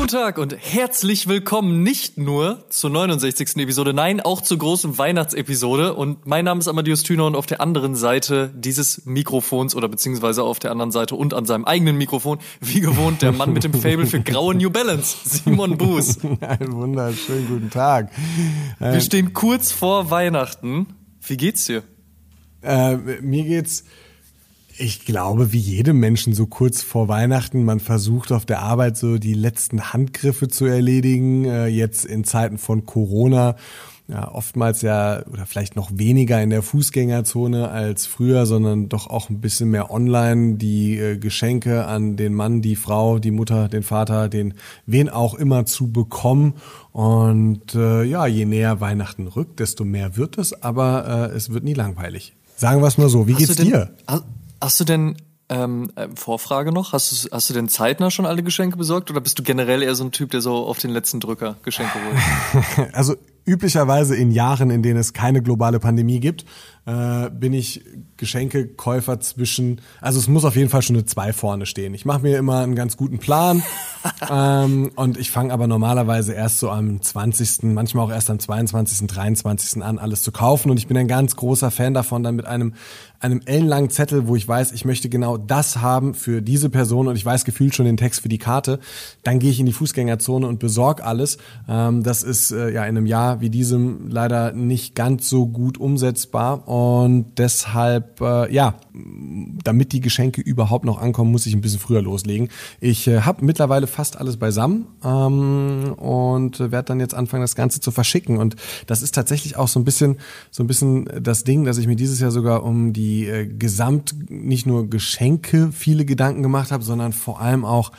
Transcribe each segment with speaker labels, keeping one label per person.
Speaker 1: Guten Tag und herzlich willkommen nicht nur zur 69. Episode, nein, auch zur großen Weihnachtsepisode. Und mein Name ist Amadeus Thüner und auf der anderen Seite dieses Mikrofons oder beziehungsweise auf der anderen Seite und an seinem eigenen Mikrofon, wie gewohnt, der Mann mit dem Fable für graue New Balance, Simon Buß.
Speaker 2: Einen wunderschönen guten Tag.
Speaker 1: Wir stehen kurz vor Weihnachten. Wie geht's dir?
Speaker 2: Äh, mir geht's ich glaube, wie jedem Menschen so kurz vor Weihnachten, man versucht auf der Arbeit so die letzten Handgriffe zu erledigen, äh, jetzt in Zeiten von Corona. Ja, oftmals ja oder vielleicht noch weniger in der Fußgängerzone als früher, sondern doch auch ein bisschen mehr online die äh, Geschenke an den Mann, die Frau, die Mutter, den Vater, den wen auch immer zu bekommen. Und äh, ja, je näher Weihnachten rückt, desto mehr wird es, aber äh, es wird nie langweilig. Sagen wir es mal so. Wie Hast geht's denn, dir?
Speaker 1: Hast du denn ähm, äh, Vorfrage noch? Hast du, hast du denn zeitnah schon alle Geschenke besorgt oder bist du generell eher so ein Typ, der so auf den letzten Drücker Geschenke
Speaker 2: holt? also üblicherweise in Jahren, in denen es keine globale Pandemie gibt, äh, bin ich Geschenkekäufer zwischen, also es muss auf jeden Fall schon eine 2 vorne stehen. Ich mache mir immer einen ganz guten Plan ähm, und ich fange aber normalerweise erst so am 20., manchmal auch erst am 22., 23. an, alles zu kaufen und ich bin ein ganz großer Fan davon, dann mit einem einem ellenlangen Zettel, wo ich weiß, ich möchte genau das haben für diese Person und ich weiß gefühlt schon den Text für die Karte, dann gehe ich in die Fußgängerzone und besorge alles. Ähm, das ist äh, ja in einem Jahr wie diesem leider nicht ganz so gut umsetzbar und deshalb, äh, ja, damit die Geschenke überhaupt noch ankommen, muss ich ein bisschen früher loslegen. Ich äh, habe mittlerweile fast alles beisammen ähm, und werde dann jetzt anfangen, das Ganze zu verschicken. Und das ist tatsächlich auch so ein bisschen, so ein bisschen das Ding, dass ich mir dieses Jahr sogar um die äh, Gesamt nicht nur Geschenke viele Gedanken gemacht habe, sondern vor allem auch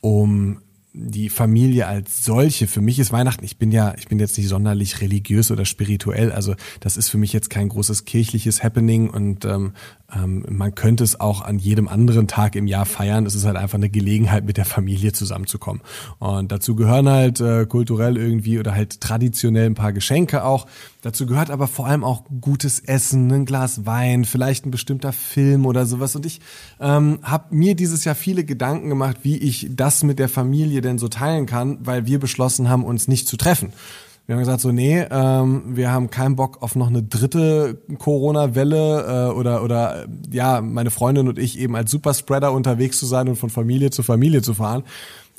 Speaker 2: um die Familie als solche. Für mich ist Weihnachten, ich bin ja, ich bin jetzt nicht sonderlich religiös oder spirituell, also das ist für mich jetzt kein großes kirchliches Happening und ähm, ähm, man könnte es auch an jedem anderen Tag im Jahr feiern. Es ist halt einfach eine Gelegenheit, mit der Familie zusammenzukommen. Und dazu gehören halt äh, kulturell irgendwie oder halt traditionell ein paar Geschenke auch. Dazu gehört aber vor allem auch gutes Essen, ein Glas Wein, vielleicht ein bestimmter Film oder sowas. Und ich ähm, habe mir dieses Jahr viele Gedanken gemacht, wie ich das mit der Familie denn so teilen kann, weil wir beschlossen haben, uns nicht zu treffen. Wir haben gesagt so, nee, ähm, wir haben keinen Bock auf noch eine dritte Corona-Welle äh, oder oder ja, meine Freundin und ich eben als Superspreader unterwegs zu sein und von Familie zu Familie zu fahren.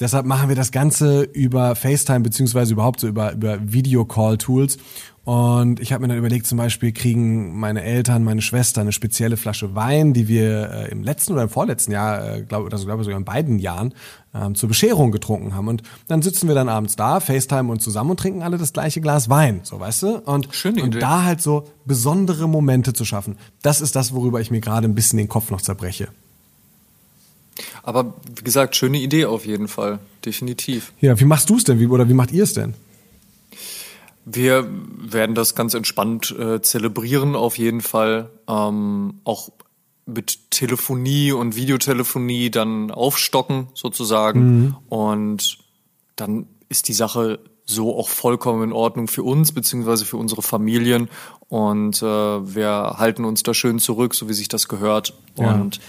Speaker 2: Deshalb machen wir das Ganze über FaceTime beziehungsweise überhaupt so über über Videocall-Tools und ich habe mir dann überlegt, zum Beispiel kriegen meine Eltern, meine Schwester eine spezielle Flasche Wein, die wir äh, im letzten oder im vorletzten Jahr, äh, glaube also glaube sogar in beiden Jahren, ähm, zur Bescherung getrunken haben. Und dann sitzen wir dann abends da, FaceTime und zusammen und trinken alle das gleiche Glas Wein, so weißt du? Und,
Speaker 1: Schöne
Speaker 2: und da halt so besondere Momente zu schaffen. Das ist das, worüber ich mir gerade ein bisschen den Kopf noch zerbreche.
Speaker 1: Aber wie gesagt, schöne Idee auf jeden Fall, definitiv.
Speaker 2: Ja, wie machst du es denn? Wie, oder wie macht ihr es denn?
Speaker 1: Wir werden das ganz entspannt äh, zelebrieren, auf jeden Fall. Ähm, auch mit Telefonie und Videotelefonie dann aufstocken, sozusagen. Mhm. Und dann ist die Sache so auch vollkommen in Ordnung für uns, beziehungsweise für unsere Familien. Und äh, wir halten uns da schön zurück, so wie sich das gehört. Ja. Und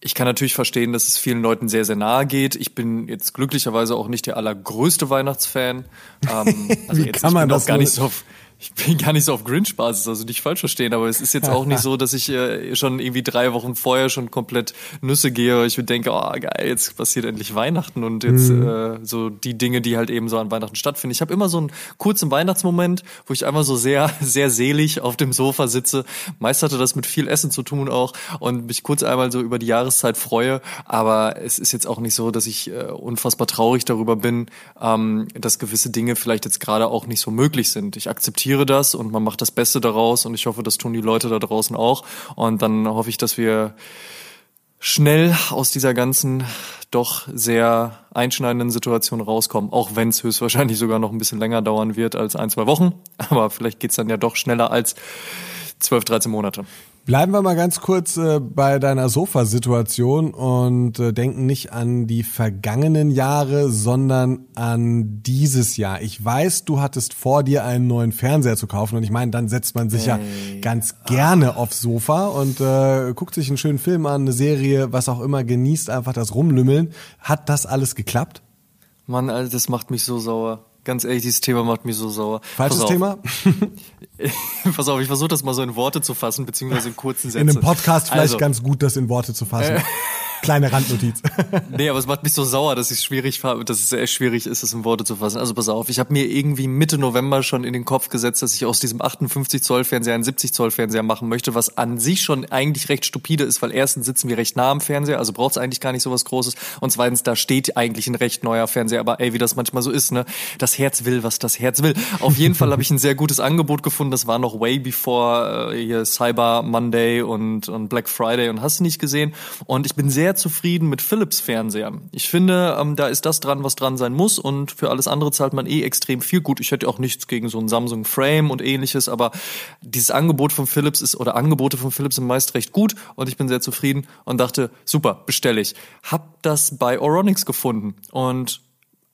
Speaker 1: ich kann natürlich verstehen, dass es vielen Leuten sehr, sehr nahe geht. Ich bin jetzt glücklicherweise auch nicht der allergrößte Weihnachtsfan.
Speaker 2: Ähm, also Wie jetzt, kann man das
Speaker 1: gar nicht so ich bin gar nicht so auf Grinch-Basis, also nicht falsch verstehen, aber es ist jetzt auch nicht so, dass ich äh, schon irgendwie drei Wochen vorher schon komplett Nüsse gehe. Ich denke, oh geil, jetzt passiert endlich Weihnachten und jetzt mhm. äh, so die Dinge, die halt eben so an Weihnachten stattfinden. Ich habe immer so einen kurzen Weihnachtsmoment, wo ich einfach so sehr, sehr selig auf dem Sofa sitze. Meist hatte das mit viel Essen zu tun auch und mich kurz einmal so über die Jahreszeit freue. Aber es ist jetzt auch nicht so, dass ich äh, unfassbar traurig darüber bin, ähm, dass gewisse Dinge vielleicht jetzt gerade auch nicht so möglich sind. Ich akzeptiere akzeptiere das und man macht das Beste daraus und ich hoffe, das tun die Leute da draußen auch. Und dann hoffe ich, dass wir schnell aus dieser ganzen doch sehr einschneidenden Situation rauskommen, auch wenn es höchstwahrscheinlich sogar noch ein bisschen länger dauern wird als ein, zwei Wochen. Aber vielleicht geht's dann ja doch schneller als 12, 13 Monate.
Speaker 2: Bleiben wir mal ganz kurz äh, bei deiner Sofasituation und äh, denken nicht an die vergangenen Jahre, sondern an dieses Jahr. Ich weiß, du hattest vor dir einen neuen Fernseher zu kaufen und ich meine, dann setzt man sich hey. ja ganz gerne aufs Sofa und äh, guckt sich einen schönen Film an, eine Serie, was auch immer, genießt einfach das Rumlümmeln. Hat das alles geklappt?
Speaker 1: Mann, Alter, das macht mich so sauer. Ganz ehrlich, dieses Thema macht mich so sauer.
Speaker 2: Falsches Thema?
Speaker 1: Pass auf, ich versuche das mal so in Worte zu fassen, beziehungsweise in kurzen Sätzen.
Speaker 2: In einem Podcast vielleicht also. ganz gut, das in Worte zu fassen. Kleine Randnotiz.
Speaker 1: nee, aber es macht mich so sauer, dass ich schwierig dass es sehr schwierig ist, es in Worte zu fassen. Also pass auf, ich habe mir irgendwie Mitte November schon in den Kopf gesetzt, dass ich aus diesem 58 Zoll Fernseher einen 70 Zoll Fernseher machen möchte, was an sich schon eigentlich recht stupide ist, weil erstens sitzen wir recht nah am Fernseher, also braucht es eigentlich gar nicht so was Großes und zweitens da steht eigentlich ein recht neuer Fernseher, aber ey, wie das manchmal so ist, ne? Das Herz will, was das Herz will. Auf jeden Fall habe ich ein sehr gutes Angebot gefunden, das war noch way before äh, hier Cyber Monday und und Black Friday und hast du nicht gesehen und ich bin sehr zufrieden mit Philips Fernseher. Ich finde, ähm, da ist das dran, was dran sein muss und für alles andere zahlt man eh extrem viel. Gut, ich hätte auch nichts gegen so ein Samsung Frame und ähnliches, aber dieses Angebot von Philips ist oder Angebote von Philips sind meist recht gut und ich bin sehr zufrieden und dachte, super, bestelle ich. Hab das bei Oronix gefunden und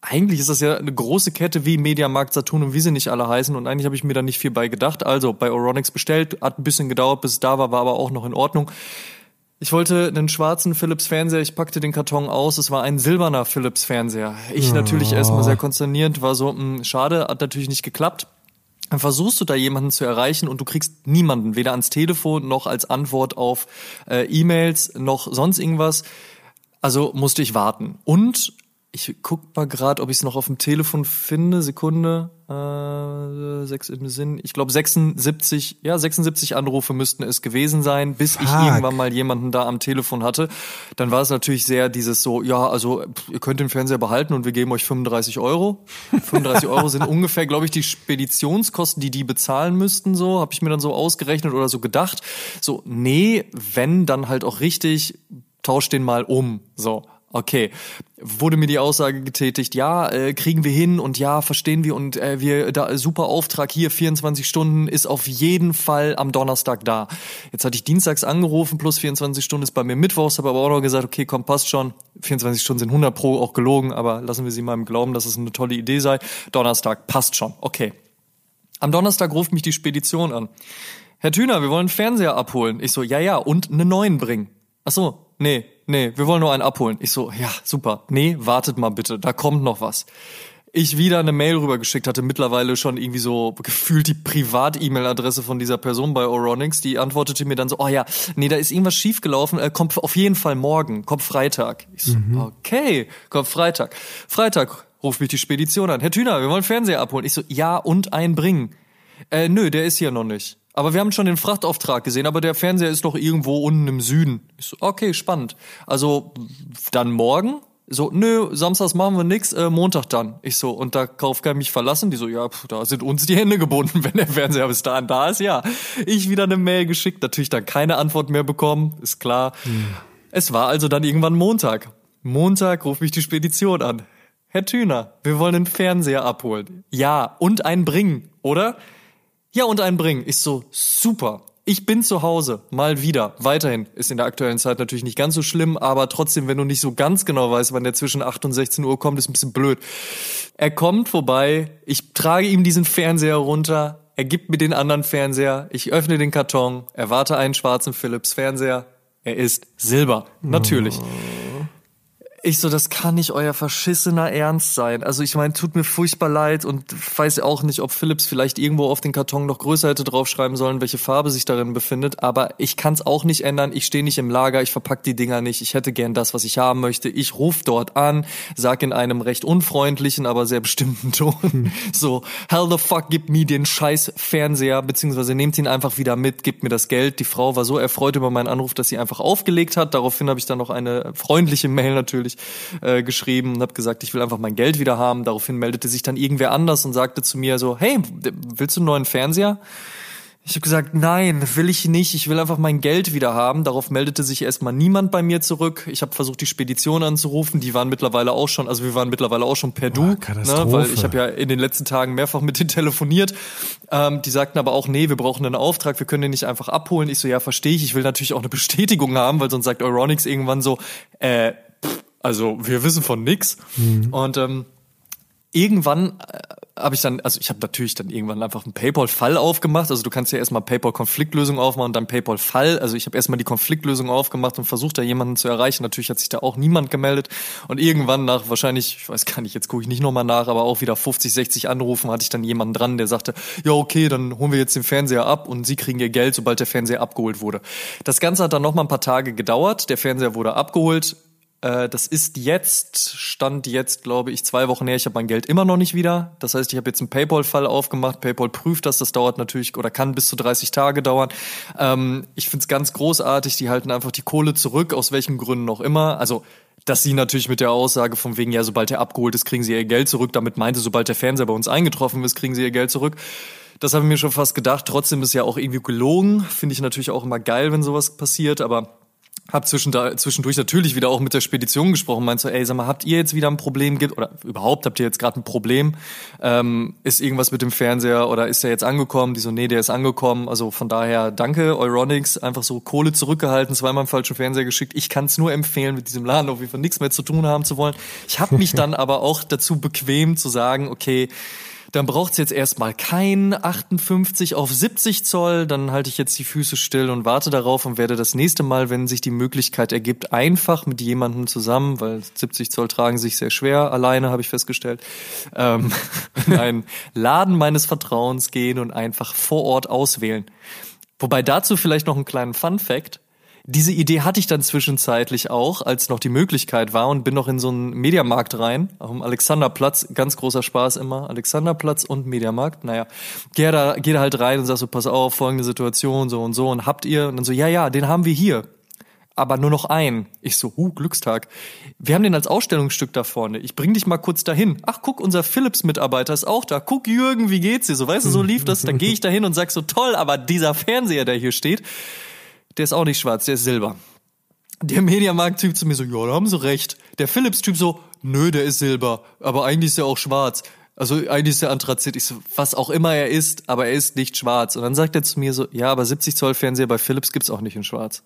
Speaker 1: eigentlich ist das ja eine große Kette wie Mediamarkt, Saturn und wie sie nicht alle heißen und eigentlich habe ich mir da nicht viel bei gedacht. Also bei Oronix bestellt, hat ein bisschen gedauert, bis es da war, war aber auch noch in Ordnung. Ich wollte einen schwarzen Philips Fernseher, ich packte den Karton aus, es war ein silberner Philips Fernseher. Ich ja. natürlich erstmal sehr konsterniert, war so, mh, hm, schade, hat natürlich nicht geklappt. Dann versuchst du da jemanden zu erreichen und du kriegst niemanden, weder ans Telefon noch als Antwort auf äh, E-Mails noch sonst irgendwas. Also musste ich warten. Und ich guck mal gerade, ob ich es noch auf dem Telefon finde. Sekunde. Äh, sechs im Sinn. Ich glaube 76, ja 76 Anrufe müssten es gewesen sein, bis Fuck. ich irgendwann mal jemanden da am Telefon hatte. Dann war es natürlich sehr dieses so, ja, also ihr könnt den Fernseher behalten und wir geben euch 35 Euro. 35 Euro sind ungefähr, glaube ich, die Speditionskosten, die die bezahlen müssten. So habe ich mir dann so ausgerechnet oder so gedacht. So, nee, wenn dann halt auch richtig, tausch den mal um. So. Okay, wurde mir die Aussage getätigt, ja, äh, kriegen wir hin und ja, verstehen wir und äh, wir da super Auftrag hier 24 Stunden ist auf jeden Fall am Donnerstag da. Jetzt hatte ich dienstags angerufen, plus 24 Stunden ist bei mir mittwochs, habe aber auch noch gesagt, okay, komm, passt schon. 24 Stunden sind 100 pro auch gelogen, aber lassen wir sie mal im Glauben, dass es eine tolle Idee sei. Donnerstag passt schon. Okay. Am Donnerstag ruft mich die Spedition an. Herr Thüner, wir wollen einen Fernseher abholen. Ich so, ja, ja, und einen neuen bringen. Ach so, nee, nee, wir wollen nur einen abholen. Ich so, ja, super. Nee, wartet mal bitte, da kommt noch was. Ich wieder eine Mail rübergeschickt hatte, mittlerweile schon irgendwie so gefühlt die Privat-E-Mail-Adresse von dieser Person bei Oronix. Die antwortete mir dann so, oh ja, nee, da ist irgendwas schiefgelaufen, äh, kommt auf jeden Fall morgen, kommt Freitag. Ich so, mhm. okay, kommt Freitag. Freitag ruft mich die Spedition an. Herr Thüner, wir wollen Fernseher abholen. Ich so, ja, und einbringen. Äh, nö, der ist hier noch nicht. Aber wir haben schon den Frachtauftrag gesehen, aber der Fernseher ist noch irgendwo unten im Süden. Ich so, okay, spannend. Also dann morgen? So, nö, samstags machen wir nix, äh, Montag dann. Ich so, und da Kaufgeil mich verlassen? Die so, ja, pf, da sind uns die Hände gebunden, wenn der Fernseher bis dahin da ist, ja. Ich wieder eine Mail geschickt, natürlich dann keine Antwort mehr bekommen, ist klar. Hm. Es war also dann irgendwann Montag. Montag ruft mich die Spedition an. Herr Thüner, wir wollen einen Fernseher abholen. Ja, und einen bringen, oder? Ja, und einen bringen. Ich so, super. Ich bin zu Hause, mal wieder, weiterhin. Ist in der aktuellen Zeit natürlich nicht ganz so schlimm, aber trotzdem, wenn du nicht so ganz genau weißt, wann der zwischen 8 und 16 Uhr kommt, ist ein bisschen blöd. Er kommt vorbei, ich trage ihm diesen Fernseher runter, er gibt mir den anderen Fernseher, ich öffne den Karton, erwarte einen schwarzen Philips Fernseher, er ist Silber, natürlich. Oh. Ich so, das kann nicht euer verschissener Ernst sein. Also ich meine, tut mir furchtbar leid und weiß auch nicht, ob Philips vielleicht irgendwo auf den Karton noch größer hätte draufschreiben sollen, welche Farbe sich darin befindet. Aber ich kann es auch nicht ändern. Ich stehe nicht im Lager, ich verpack die Dinger nicht. Ich hätte gern das, was ich haben möchte. Ich rufe dort an, sag in einem recht unfreundlichen, aber sehr bestimmten Ton hm. so, hell the fuck, gib mir den scheiß Fernseher, beziehungsweise nehmt ihn einfach wieder mit, gebt mir das Geld. Die Frau war so erfreut über meinen Anruf, dass sie einfach aufgelegt hat. Daraufhin habe ich dann noch eine freundliche Mail natürlich natürlich äh, geschrieben und habe gesagt, ich will einfach mein Geld wieder haben. Daraufhin meldete sich dann irgendwer anders und sagte zu mir so, hey, willst du einen neuen Fernseher? Ich habe gesagt, nein, will ich nicht. Ich will einfach mein Geld wieder haben. Darauf meldete sich erstmal niemand bei mir zurück. Ich habe versucht, die Spedition anzurufen. Die waren mittlerweile auch schon, also wir waren mittlerweile auch schon per Du, ne, weil ich habe ja in den letzten Tagen mehrfach mit denen telefoniert. Ähm, die sagten aber auch, nee, wir brauchen einen Auftrag, wir können den nicht einfach abholen. Ich so, ja, verstehe ich. Ich will natürlich auch eine Bestätigung haben, weil sonst sagt Euronics irgendwann so, äh, also wir wissen von nix. Mhm. Und ähm, irgendwann äh, habe ich dann, also ich habe natürlich dann irgendwann einfach einen PayPal-Fall aufgemacht. Also du kannst ja erstmal PayPal-Konfliktlösung aufmachen und dann PayPal-Fall. Also ich habe erstmal die Konfliktlösung aufgemacht und versucht, da jemanden zu erreichen. Natürlich hat sich da auch niemand gemeldet. Und irgendwann nach wahrscheinlich, ich weiß gar nicht, jetzt gucke ich nicht nochmal nach, aber auch wieder 50, 60 Anrufen hatte ich dann jemanden dran, der sagte, ja okay, dann holen wir jetzt den Fernseher ab und Sie kriegen Ihr Geld, sobald der Fernseher abgeholt wurde. Das Ganze hat dann nochmal ein paar Tage gedauert. Der Fernseher wurde abgeholt das ist jetzt, stand jetzt, glaube ich, zwei Wochen her. Ich habe mein Geld immer noch nicht wieder. Das heißt, ich habe jetzt einen PayPal-Fall aufgemacht. PayPal prüft das. Das dauert natürlich oder kann bis zu 30 Tage dauern. Ähm, ich finde es ganz großartig. Die halten einfach die Kohle zurück, aus welchen Gründen auch immer. Also dass sie natürlich mit der Aussage von wegen, ja, sobald er abgeholt ist, kriegen sie ihr Geld zurück. Damit meinte, sobald der Fernseher bei uns eingetroffen ist, kriegen sie ihr Geld zurück. Das habe ich mir schon fast gedacht. Trotzdem ist ja auch irgendwie gelogen. Finde ich natürlich auch immer geil, wenn sowas passiert. Aber hab zwischendurch natürlich wieder auch mit der Spedition gesprochen, meinst so, ey, sag mal, habt ihr jetzt wieder ein Problem gibt oder überhaupt habt ihr jetzt gerade ein Problem? Ähm, ist irgendwas mit dem Fernseher oder ist der jetzt angekommen? Die so, nee, der ist angekommen. Also von daher danke Euronics, einfach so Kohle zurückgehalten, zweimal im falschen Fernseher geschickt. Ich kann es nur empfehlen, mit diesem Laden auf jeden Fall nichts mehr zu tun haben zu wollen. Ich habe mich dann aber auch dazu bequem zu sagen, okay, dann braucht's jetzt erstmal kein 58 auf 70 Zoll. Dann halte ich jetzt die Füße still und warte darauf und werde das nächste Mal, wenn sich die Möglichkeit ergibt, einfach mit jemandem zusammen, weil 70 Zoll tragen sich sehr schwer alleine, habe ich festgestellt, ähm, in einen Laden meines Vertrauens gehen und einfach vor Ort auswählen. Wobei dazu vielleicht noch einen kleinen Fun Fact. Diese Idee hatte ich dann zwischenzeitlich auch, als noch die Möglichkeit war und bin noch in so einen Mediamarkt rein, am Alexanderplatz, ganz großer Spaß immer, Alexanderplatz und Mediamarkt, naja, geh da, geh da halt rein und sag so, pass auf, folgende Situation, so und so und habt ihr, und dann so, ja, ja, den haben wir hier, aber nur noch einen. Ich so, huh, Glückstag. Wir haben den als Ausstellungsstück da vorne. Ich bring dich mal kurz dahin. Ach, guck, unser Philips-Mitarbeiter ist auch da. Guck, Jürgen, wie geht's dir? So, weißt du, so lief das. Dann gehe ich dahin und sag so, toll, aber dieser Fernseher, der hier steht, der ist auch nicht schwarz, der ist silber. Der Mediamarkt-Typ zu mir so, ja, da haben sie recht. Der Philips-Typ so, nö, der ist silber, aber eigentlich ist er auch schwarz. Also eigentlich ist der Anthrazit, ich so, was auch immer er ist, aber er ist nicht schwarz. Und dann sagt er zu mir so, ja, aber 70 Zoll Fernseher bei Philips gibt's auch nicht in schwarz.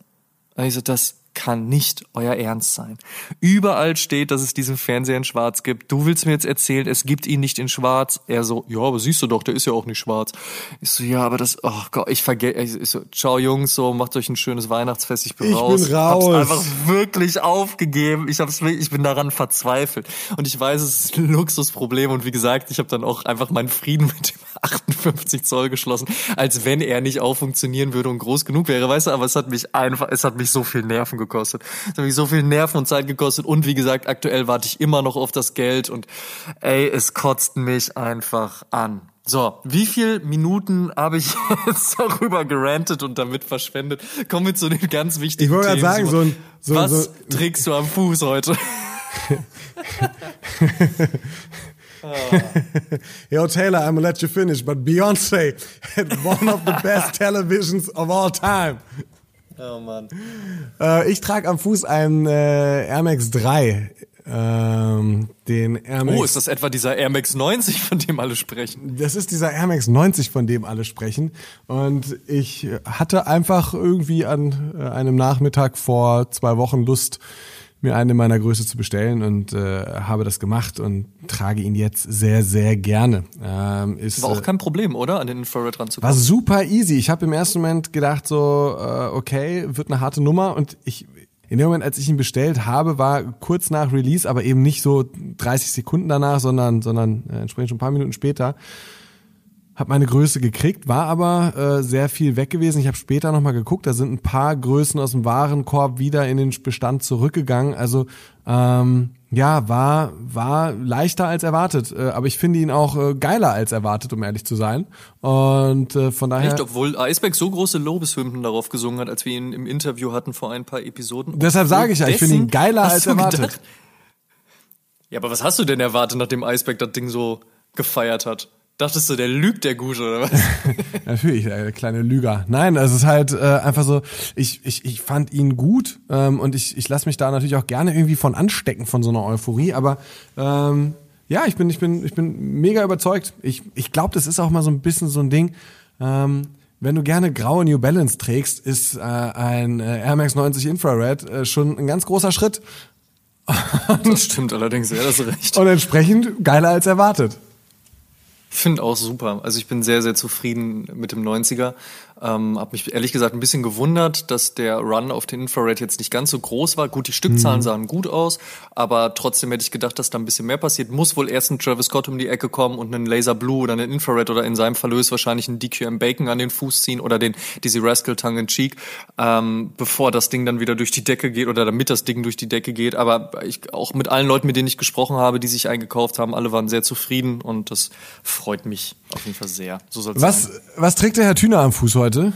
Speaker 1: Und ich so, das kann nicht euer Ernst sein. Überall steht, dass es diesen Fernseher in Schwarz gibt. Du willst mir jetzt erzählen, es gibt ihn nicht in Schwarz. Er so, ja, aber siehst du doch, der ist ja auch nicht schwarz. Ich so, ja, aber das, oh Gott, ich vergesse. Ich so, ciao Jungs, so macht euch ein schönes Weihnachtsfest. Ich bin
Speaker 2: ich
Speaker 1: raus.
Speaker 2: Bin raus.
Speaker 1: Hab's einfach wirklich aufgegeben. Ich hab's, ich bin daran verzweifelt. Und ich weiß, es ist ein Luxusproblem. Und wie gesagt, ich habe dann auch einfach meinen Frieden mit dem 58 Zoll geschlossen, als wenn er nicht auch funktionieren würde und groß genug wäre, weißt du. Aber es hat mich einfach, es hat mich so viel Nerven gekostet. Es hat mich so viel Nerven und Zeit gekostet. Und wie gesagt, aktuell warte ich immer noch auf das Geld und ey, es kotzt mich einfach an. So, wie viel Minuten habe ich jetzt darüber gerantet und damit verschwendet? Kommen wir zu den ganz wichtigen
Speaker 2: ich Themen. Ich wollte gerade sagen, so ein, so,
Speaker 1: Was
Speaker 2: so,
Speaker 1: trägst du am Fuß heute?
Speaker 2: Yo, Taylor, I'm gonna let you finish, but Beyonce had one of the best televisions of all time.
Speaker 1: Oh Mann.
Speaker 2: Äh, ich trage am Fuß einen äh, Air Max 3. Ähm, den Air Max.
Speaker 1: Oh, ist das etwa dieser Air Max 90, von dem alle sprechen?
Speaker 2: Das ist dieser Air Max 90, von dem alle sprechen. Und ich hatte einfach irgendwie an äh, einem Nachmittag vor zwei Wochen Lust, mir eine meiner Größe zu bestellen und äh, habe das gemacht und trage ihn jetzt sehr, sehr gerne. Ähm, ist,
Speaker 1: war auch kein Problem, oder? An den Infrared ranzukommen.
Speaker 2: War super easy. Ich habe im ersten Moment gedacht so, äh, okay, wird eine harte Nummer und ich in dem Moment, als ich ihn bestellt habe, war kurz nach Release, aber eben nicht so 30 Sekunden danach, sondern, sondern äh, entsprechend schon ein paar Minuten später, habe meine Größe gekriegt, war aber äh, sehr viel weg gewesen. Ich habe später nochmal geguckt, da sind ein paar Größen aus dem Warenkorb wieder in den Bestand zurückgegangen. Also ähm, ja, war war leichter als erwartet, äh, aber ich finde ihn auch äh, geiler als erwartet, um ehrlich zu sein. Und äh, von daher.
Speaker 1: Echt, obwohl Iceberg so große Lobeshymnen darauf gesungen hat, als wir ihn im Interview hatten vor ein paar Episoden.
Speaker 2: Deshalb sage ich ja, ich finde ihn geiler als erwartet. Gedacht?
Speaker 1: Ja, aber was hast du denn erwartet, nachdem Iceberg das Ding so gefeiert hat? Dachtest du, der lügt, der Gute, oder was?
Speaker 2: Natürlich, der kleine Lüger. Nein, es ist halt äh, einfach so, ich, ich, ich fand ihn gut ähm, und ich, ich lasse mich da natürlich auch gerne irgendwie von anstecken, von so einer Euphorie, aber ähm, ja, ich bin, ich bin, ich bin mega überzeugt. Ich, ich glaube, das ist auch mal so ein bisschen so ein Ding. Ähm, wenn du gerne graue New Balance trägst, ist äh, ein äh, Air Max 90 Infrared äh, schon ein ganz großer Schritt.
Speaker 1: das stimmt allerdings, ja, das recht.
Speaker 2: Und entsprechend geiler als erwartet.
Speaker 1: Finde auch super. Also ich bin sehr, sehr zufrieden mit dem 90er. Ähm, habe mich ehrlich gesagt ein bisschen gewundert, dass der Run auf den Infrared jetzt nicht ganz so groß war. Gut, die Stückzahlen mhm. sahen gut aus, aber trotzdem hätte ich gedacht, dass da ein bisschen mehr passiert. Muss wohl erst ein Travis Scott um die Ecke kommen und einen Laser Blue oder einen Infrared oder in seinem Fall wahrscheinlich einen DQM Bacon an den Fuß ziehen oder den Dizzy Rascal Tongue in Cheek, ähm, bevor das Ding dann wieder durch die Decke geht oder damit das Ding durch die Decke geht. Aber ich, auch mit allen Leuten, mit denen ich gesprochen habe, die sich eingekauft haben, alle waren sehr zufrieden und das freut mich auf jeden Fall sehr.
Speaker 2: So soll was, sein. Was trägt der Herr Thüner am Fuß heute? Heute?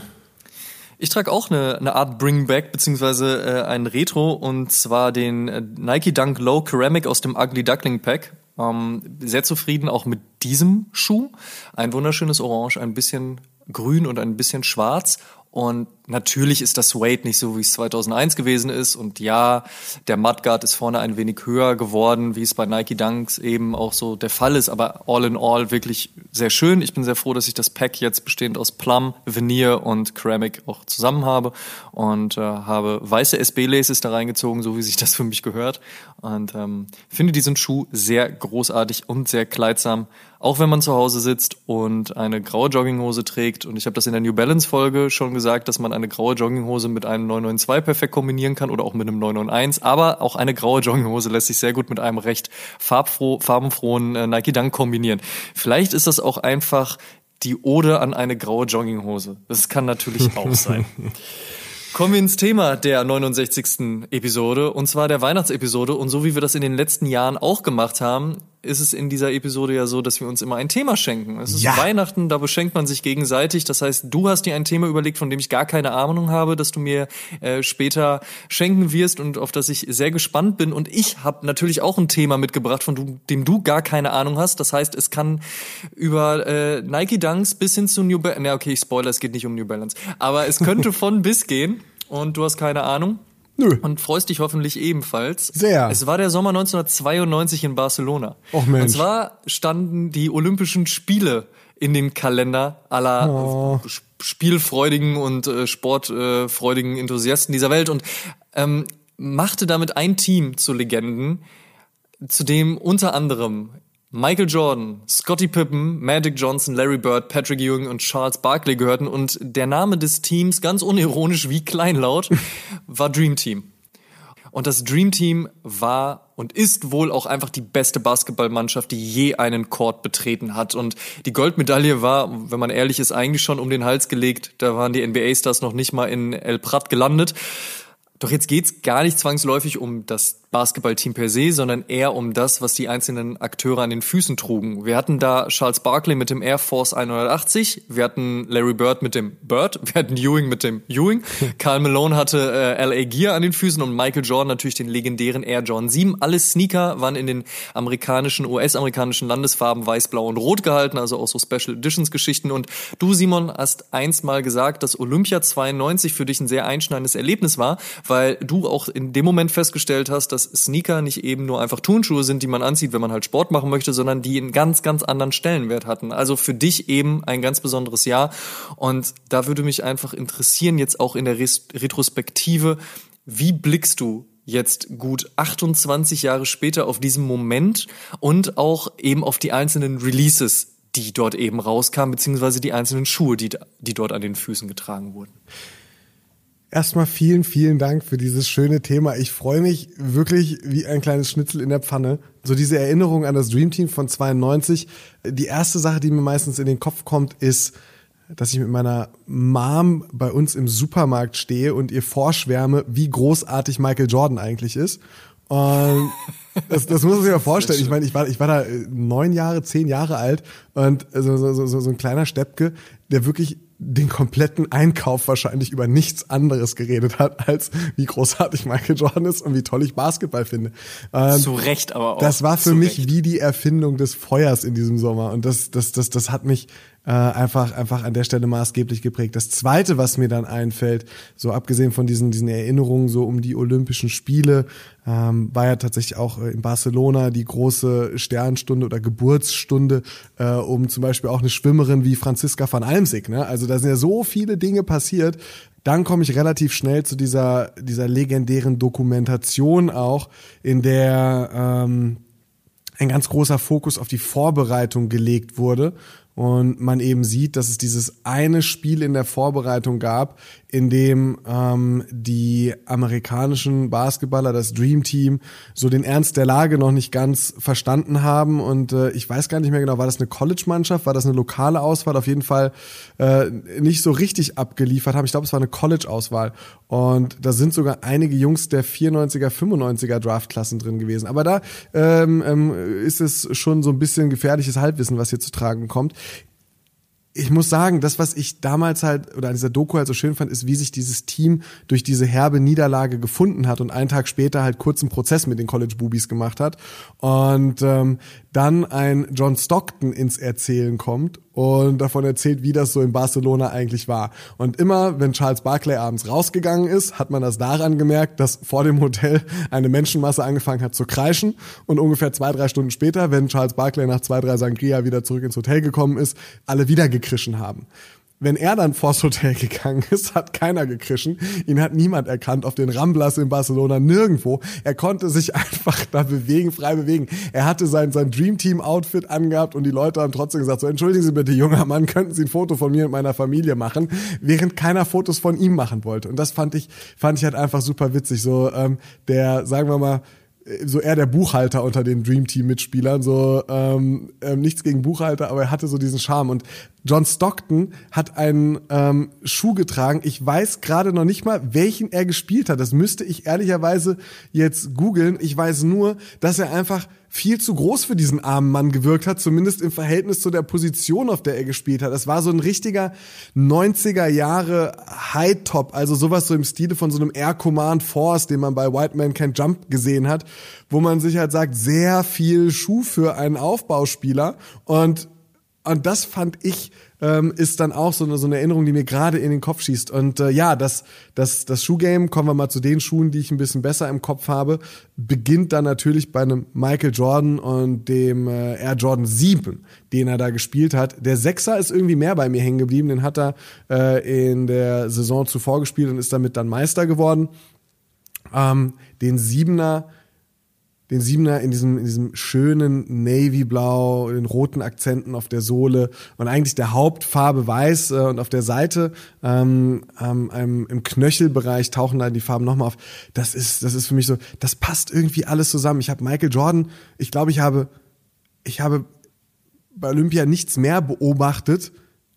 Speaker 1: Ich trage auch eine, eine Art Bringback beziehungsweise äh, ein Retro und zwar den äh, Nike Dunk Low Ceramic aus dem Ugly Duckling Pack. Ähm, sehr zufrieden auch mit diesem Schuh. Ein wunderschönes Orange, ein bisschen grün und ein bisschen schwarz und natürlich ist das Weight nicht so, wie es 2001 gewesen ist. Und ja, der Mudguard ist vorne ein wenig höher geworden, wie es bei Nike Dunks eben auch so der Fall ist. Aber all in all wirklich sehr schön. Ich bin sehr froh, dass ich das Pack jetzt bestehend aus Plum, Veneer und Ceramic auch zusammen habe. Und äh, habe weiße SB-Laces da reingezogen, so wie sich das für mich gehört. Und ähm, finde diesen Schuh sehr großartig und sehr kleidsam auch wenn man zu Hause sitzt und eine graue Jogginghose trägt. Und ich habe das in der New Balance Folge schon gesagt, dass man eine graue Jogginghose mit einem 992 perfekt kombinieren kann oder auch mit einem 991. Aber auch eine graue Jogginghose lässt sich sehr gut mit einem recht farbfroh, farbenfrohen äh, Nike Dunk kombinieren. Vielleicht ist das auch einfach die Ode an eine graue Jogginghose. Das kann natürlich auch sein. Kommen wir ins Thema der 69. Episode, und zwar der Weihnachtsepisode. Und so wie wir das in den letzten Jahren auch gemacht haben, ist es in dieser Episode ja so, dass wir uns immer ein Thema schenken. Es ist ja. Weihnachten, da beschenkt man sich gegenseitig. Das heißt, du hast dir ein Thema überlegt, von dem ich gar keine Ahnung habe, dass du mir äh, später schenken wirst und auf das ich sehr gespannt bin. Und ich habe natürlich auch ein Thema mitgebracht, von du, dem du gar keine Ahnung hast. Das heißt, es kann über äh, Nike Dunks bis hin zu New Balance. Na, okay, ich spoiler, es geht nicht um New Balance. Aber es könnte von bis gehen. Und du hast keine Ahnung. Nö. Und freust dich hoffentlich ebenfalls.
Speaker 2: Sehr.
Speaker 1: Es war der Sommer 1992 in Barcelona.
Speaker 2: Och Mensch.
Speaker 1: Und zwar standen die Olympischen Spiele in den Kalender aller oh. spielfreudigen und äh, sportfreudigen Enthusiasten dieser Welt und ähm, machte damit ein Team zu Legenden, zu dem unter anderem Michael Jordan, Scottie Pippen, Magic Johnson, Larry Bird, Patrick Ewing und Charles Barkley gehörten und der Name des Teams, ganz unironisch wie kleinlaut, war Dream Team. Und das Dream Team war und ist wohl auch einfach die beste Basketballmannschaft, die je einen Court betreten hat. Und die Goldmedaille war, wenn man ehrlich ist, eigentlich schon um den Hals gelegt. Da waren die NBA-Stars noch nicht mal in El Prat gelandet. Doch jetzt geht's gar nicht zwangsläufig um das Basketballteam per se, sondern eher um das, was die einzelnen Akteure an den Füßen trugen. Wir hatten da Charles Barkley mit dem Air Force 180, wir hatten Larry Bird mit dem Bird, wir hatten Ewing mit dem Ewing, Karl Malone hatte äh, LA Gear an den Füßen und Michael Jordan natürlich den legendären Air Jordan 7. Alle Sneaker waren in den amerikanischen, US-amerikanischen Landesfarben weiß, blau und rot gehalten, also auch so Special Editions Geschichten. Und du, Simon, hast eins mal gesagt, dass Olympia 92 für dich ein sehr einschneidendes Erlebnis war, weil du auch in dem Moment festgestellt hast, dass dass Sneaker nicht eben nur einfach Turnschuhe sind, die man anzieht, wenn man halt Sport machen möchte, sondern die einen ganz, ganz anderen Stellenwert hatten. Also für dich eben ein ganz besonderes Jahr. Und da würde mich einfach interessieren, jetzt auch in der Retrospektive, wie blickst du jetzt gut 28 Jahre später auf diesen Moment und auch eben auf die einzelnen Releases, die dort eben rauskamen, beziehungsweise die einzelnen Schuhe, die, die dort an den Füßen getragen wurden.
Speaker 2: Erstmal vielen, vielen Dank für dieses schöne Thema. Ich freue mich wirklich wie ein kleines Schnitzel in der Pfanne. So diese Erinnerung an das Dream Team von 92. Die erste Sache, die mir meistens in den Kopf kommt, ist, dass ich mit meiner Mom bei uns im Supermarkt stehe und ihr vorschwärme, wie großartig Michael Jordan eigentlich ist. Und das, das muss man sich mal vorstellen. Ich meine, ich war, ich war da neun Jahre, zehn Jahre alt und so, so, so, so ein kleiner Steppke, der wirklich den kompletten Einkauf wahrscheinlich über nichts anderes geredet hat, als wie großartig Michael Jordan ist und wie toll ich Basketball finde.
Speaker 1: Ähm, Zu Recht aber auch.
Speaker 2: Das war für mich Recht. wie die Erfindung des Feuers in diesem Sommer. Und das, das, das, das hat mich äh, einfach, einfach an der Stelle maßgeblich geprägt. Das zweite, was mir dann einfällt, so abgesehen von diesen, diesen Erinnerungen so um die Olympischen Spiele, ähm, war ja tatsächlich auch äh, in Barcelona die große Sternstunde oder Geburtsstunde, äh, um zum Beispiel auch eine Schwimmerin wie Franziska van Almsig. Ne? Also da sind ja so viele Dinge passiert. Dann komme ich relativ schnell zu dieser, dieser legendären Dokumentation auch, in der ähm, ein ganz großer Fokus auf die Vorbereitung gelegt wurde und man eben sieht, dass es dieses eine Spiel in der Vorbereitung gab, in dem ähm, die amerikanischen Basketballer, das Dream Team, so den Ernst der Lage noch nicht ganz verstanden haben. Und äh, ich weiß gar nicht mehr genau, war das eine College-Mannschaft, war das eine lokale Auswahl? Auf jeden Fall äh, nicht so richtig abgeliefert haben. Ich glaube, es war eine College-Auswahl. Und da sind sogar einige Jungs der 94er, 95er Draftklassen drin gewesen. Aber da ähm, ähm, ist es schon so ein bisschen gefährliches Halbwissen, was hier zu tragen kommt ich muss sagen, das, was ich damals halt oder an dieser Doku halt so schön fand, ist, wie sich dieses Team durch diese herbe Niederlage gefunden hat und einen Tag später halt kurzen Prozess mit den College Boobies gemacht hat. Und ähm, dann ein John Stockton ins Erzählen kommt und davon erzählt, wie das so in Barcelona eigentlich war. Und immer, wenn Charles Barclay abends rausgegangen ist, hat man das daran gemerkt, dass vor dem Hotel eine Menschenmasse angefangen hat zu kreischen und ungefähr zwei, drei Stunden später, wenn Charles Barclay nach zwei, drei Sangria wieder zurück ins Hotel gekommen ist, alle wieder gekrischen haben wenn er dann vors Hotel gegangen ist, hat keiner gekrischen. Ihn hat niemand erkannt auf den Ramblas in Barcelona, nirgendwo. Er konnte sich einfach da bewegen, frei bewegen. Er hatte sein, sein Dream Team Outfit angehabt und die Leute haben trotzdem gesagt, so entschuldigen Sie bitte, junger Mann, könnten Sie ein Foto von mir und meiner Familie machen, während keiner Fotos von ihm machen wollte. Und das fand ich, fand ich halt einfach super witzig. So, ähm, der, sagen wir mal, so eher der Buchhalter unter den Dream Team Mitspielern, so ähm, ähm, nichts gegen Buchhalter, aber er hatte so diesen Charme und John Stockton hat einen ähm, Schuh getragen. Ich weiß gerade noch nicht mal, welchen er gespielt hat. Das müsste ich ehrlicherweise jetzt googeln. Ich weiß nur, dass er einfach viel zu groß für diesen armen Mann gewirkt hat, zumindest im Verhältnis zu der Position, auf der er gespielt hat. Es war so ein richtiger 90er Jahre High-Top, also sowas so im Stile von so einem Air Command Force, den man bei White Man Can't Jump gesehen hat, wo man sich halt sagt, sehr viel Schuh für einen Aufbauspieler und und das fand ich ähm, ist dann auch so eine, so eine Erinnerung, die mir gerade in den Kopf schießt. Und äh, ja, das, das, das Schuhgame, kommen wir mal zu den Schuhen, die ich ein bisschen besser im Kopf habe, beginnt dann natürlich bei einem Michael Jordan und dem äh, Air Jordan 7, den er da gespielt hat. Der Sechser ist irgendwie mehr bei mir hängen geblieben, den hat er äh, in der Saison zuvor gespielt und ist damit dann Meister geworden. Ähm, den Siebener den Siebener in diesem, in diesem schönen Navy-Blau, den roten Akzenten auf der Sohle und eigentlich der Hauptfarbe weiß äh, und auf der Seite ähm, ähm, im Knöchelbereich tauchen dann die Farben nochmal auf. Das ist, das ist für mich so, das passt irgendwie alles zusammen. Ich habe Michael Jordan, ich glaube, ich habe, ich habe bei Olympia nichts mehr beobachtet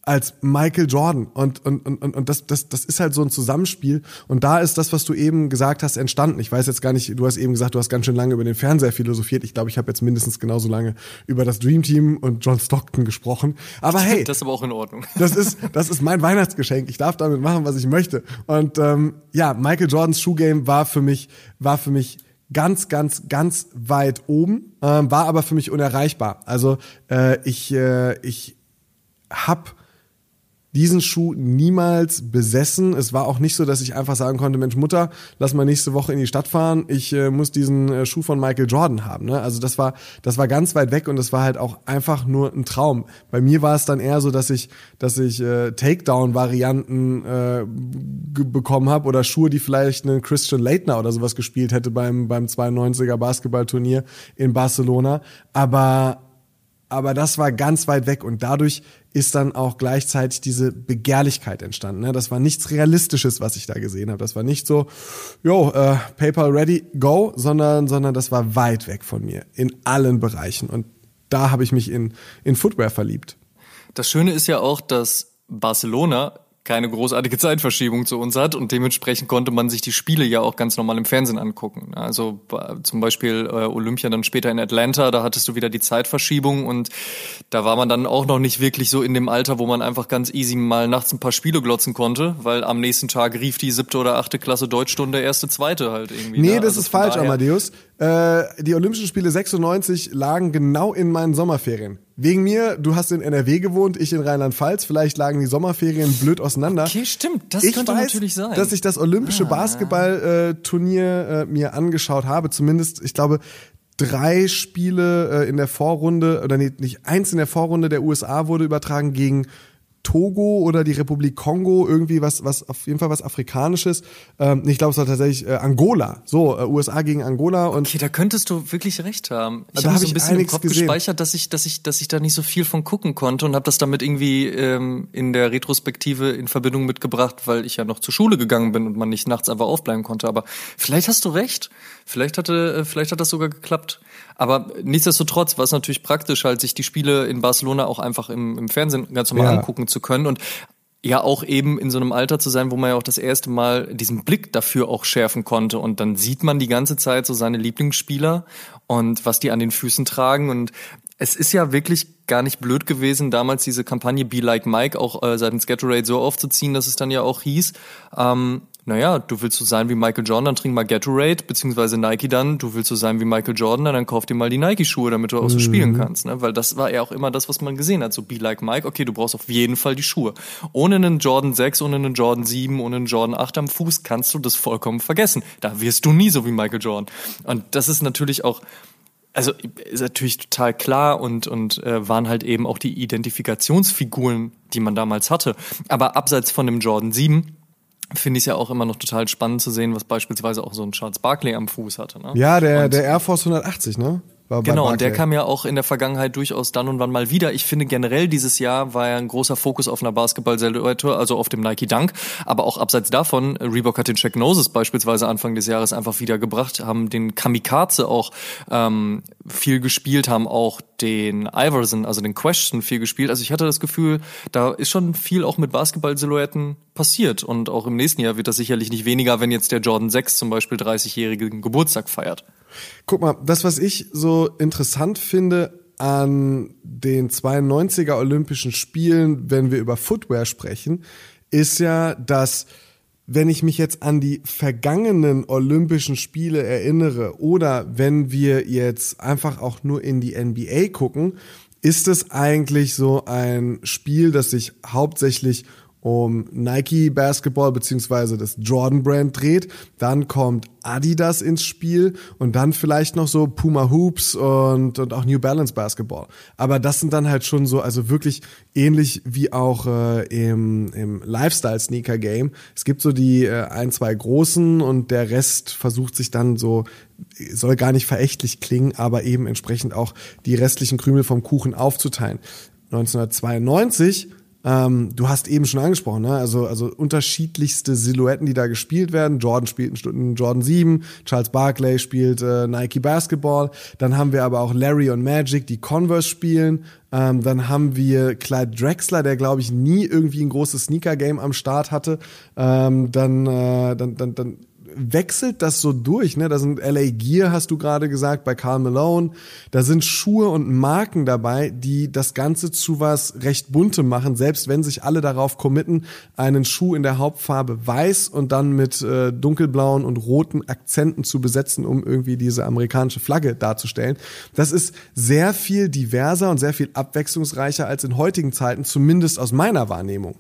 Speaker 2: als Michael Jordan. Und, und, und, und das, das, das ist halt so ein Zusammenspiel. Und da ist das, was du eben gesagt hast, entstanden. Ich weiß jetzt gar nicht, du hast eben gesagt, du hast ganz schön lange über den Fernseher philosophiert. Ich glaube, ich habe jetzt mindestens genauso lange über das Dream Team und John Stockton gesprochen. Aber hey.
Speaker 1: Das ist aber auch in Ordnung.
Speaker 2: Das ist, das ist mein Weihnachtsgeschenk. Ich darf damit machen, was ich möchte. Und ähm, ja, Michael Jordans Shoegame war für mich, war für mich ganz, ganz, ganz weit oben, ähm, war aber für mich unerreichbar. Also äh, ich, äh, ich hab diesen Schuh niemals besessen. Es war auch nicht so, dass ich einfach sagen konnte, Mensch Mutter, lass mal nächste Woche in die Stadt fahren. Ich äh, muss diesen äh, Schuh von Michael Jordan haben. Ne? Also das war, das war ganz weit weg und das war halt auch einfach nur ein Traum. Bei mir war es dann eher so, dass ich, dass ich äh, Takedown-Varianten äh, bekommen habe oder Schuhe, die vielleicht einen Christian Leitner oder sowas gespielt hätte beim beim 92er Basketballturnier in Barcelona. Aber aber das war ganz weit weg und dadurch ist dann auch gleichzeitig diese Begehrlichkeit entstanden. Ne? Das war nichts Realistisches, was ich da gesehen habe. Das war nicht so, yo, äh, PayPal ready, go, sondern, sondern das war weit weg von mir in allen Bereichen. Und da habe ich mich in, in Footwear verliebt.
Speaker 1: Das Schöne ist ja auch, dass Barcelona keine großartige Zeitverschiebung zu uns hat und dementsprechend konnte man sich die Spiele ja auch ganz normal im Fernsehen angucken. Also zum Beispiel äh, Olympia dann später in Atlanta, da hattest du wieder die Zeitverschiebung und da war man dann auch noch nicht wirklich so in dem Alter, wo man einfach ganz easy mal nachts ein paar Spiele glotzen konnte, weil am nächsten Tag rief die siebte oder achte Klasse Deutschstunde erste, zweite halt irgendwie.
Speaker 2: Nee, ne? das also ist falsch, Amadeus. Äh, die Olympischen Spiele 96 lagen genau in meinen Sommerferien. Wegen mir, du hast in NRW gewohnt, ich in Rheinland-Pfalz, vielleicht lagen die Sommerferien blöd auseinander.
Speaker 1: Okay, stimmt, das
Speaker 2: ich
Speaker 1: könnte
Speaker 2: weiß,
Speaker 1: natürlich sein.
Speaker 2: dass ich das olympische ah. Basketballturnier äh, mir angeschaut habe, zumindest, ich glaube, drei Spiele äh, in der Vorrunde, oder nee, nicht eins in der Vorrunde der USA wurde übertragen gegen Togo oder die Republik Kongo, irgendwie was, was auf jeden Fall was Afrikanisches. Ähm, ich glaube, es war tatsächlich äh, Angola. So, äh, USA gegen Angola. Und
Speaker 1: okay, da könntest du wirklich recht haben.
Speaker 2: Ich habe hab so ein bisschen im
Speaker 1: Kopf
Speaker 2: gesehen.
Speaker 1: gespeichert, dass ich, dass ich, dass ich da nicht so viel von gucken konnte und habe das damit irgendwie ähm, in der Retrospektive in Verbindung mitgebracht, weil ich ja noch zur Schule gegangen bin und man nicht nachts einfach aufbleiben konnte. Aber vielleicht hast du recht. Vielleicht hatte, äh, vielleicht hat das sogar geklappt. Aber nichtsdestotrotz war es natürlich praktisch, halt sich die Spiele in Barcelona auch einfach im, im Fernsehen ganz normal ja. angucken zu können und ja auch eben in so einem Alter zu sein, wo man ja auch das erste Mal diesen Blick dafür auch schärfen konnte und dann sieht man die ganze Zeit so seine Lieblingsspieler und was die an den Füßen tragen und es ist ja wirklich gar nicht blöd gewesen, damals diese Kampagne Be Like Mike auch äh, seitens Gatorade so aufzuziehen, dass es dann ja auch hieß, ähm, naja, du willst so sein wie Michael Jordan, dann trink mal Gatorade, beziehungsweise Nike dann, du willst so sein wie Michael Jordan, dann kauf dir mal die Nike-Schuhe, damit du auch so mhm. spielen kannst. Ne? Weil das war ja auch immer das, was man gesehen hat. So be like Mike, okay, du brauchst auf jeden Fall die Schuhe. Ohne einen Jordan 6, ohne einen Jordan 7, ohne einen Jordan 8 am Fuß kannst du das vollkommen vergessen. Da wirst du nie so wie Michael Jordan. Und das ist natürlich auch also ist natürlich total klar und und äh, waren halt eben auch die Identifikationsfiguren, die man damals hatte. Aber abseits von dem Jordan 7 finde ich es ja auch immer noch total spannend zu sehen, was beispielsweise auch so ein Charles Barkley am Fuß hatte. Ne?
Speaker 2: Ja, der, und der Air Force 180, ne?
Speaker 1: Genau, und der kam ja auch in der Vergangenheit durchaus dann und wann mal wieder. Ich finde generell dieses Jahr war ja ein großer Fokus auf einer Basketball-Silhouette, also auf dem Nike Dunk, aber auch abseits davon, Reebok hat den Check Noses beispielsweise Anfang des Jahres einfach wieder gebracht, haben den Kamikaze auch ähm, viel gespielt, haben auch den Iverson, also den Question viel gespielt. Also ich hatte das Gefühl, da ist schon viel auch mit Basketball-Silhouetten passiert und auch im nächsten Jahr wird das sicherlich nicht weniger, wenn jetzt der Jordan 6 zum Beispiel 30-jährigen Geburtstag feiert.
Speaker 2: Guck mal, das, was ich so interessant finde an den 92er Olympischen Spielen, wenn wir über Footwear sprechen, ist ja, dass wenn ich mich jetzt an die vergangenen Olympischen Spiele erinnere oder wenn wir jetzt einfach auch nur in die NBA gucken, ist es eigentlich so ein Spiel, das sich hauptsächlich um Nike Basketball beziehungsweise das Jordan Brand dreht. Dann kommt Adidas ins Spiel und dann vielleicht noch so Puma Hoops und, und auch New Balance Basketball. Aber das sind dann halt schon so, also wirklich ähnlich wie auch äh, im, im Lifestyle-Sneaker-Game. Es gibt so die äh, ein, zwei großen und der Rest versucht sich dann so, soll gar nicht verächtlich klingen, aber eben entsprechend auch die restlichen Krümel vom Kuchen aufzuteilen. 1992 ähm, du hast eben schon angesprochen, ne? also, also unterschiedlichste Silhouetten, die da gespielt werden. Jordan spielt einen Jordan 7, Charles Barkley spielt äh, Nike Basketball. Dann haben wir aber auch Larry und Magic, die Converse spielen. Ähm, dann haben wir Clyde Drexler, der glaube ich nie irgendwie ein großes Sneaker-Game am Start hatte. Ähm, dann, äh, dann, dann, dann wechselt das so durch. Ne? Da sind LA Gear, hast du gerade gesagt, bei Carl Malone. Da sind Schuhe und Marken dabei, die das Ganze zu was recht buntem machen, selbst wenn sich alle darauf committen, einen Schuh in der Hauptfarbe weiß und dann mit äh, dunkelblauen und roten Akzenten zu besetzen, um irgendwie diese amerikanische Flagge darzustellen. Das ist sehr viel diverser und sehr viel abwechslungsreicher als in heutigen Zeiten, zumindest aus meiner Wahrnehmung.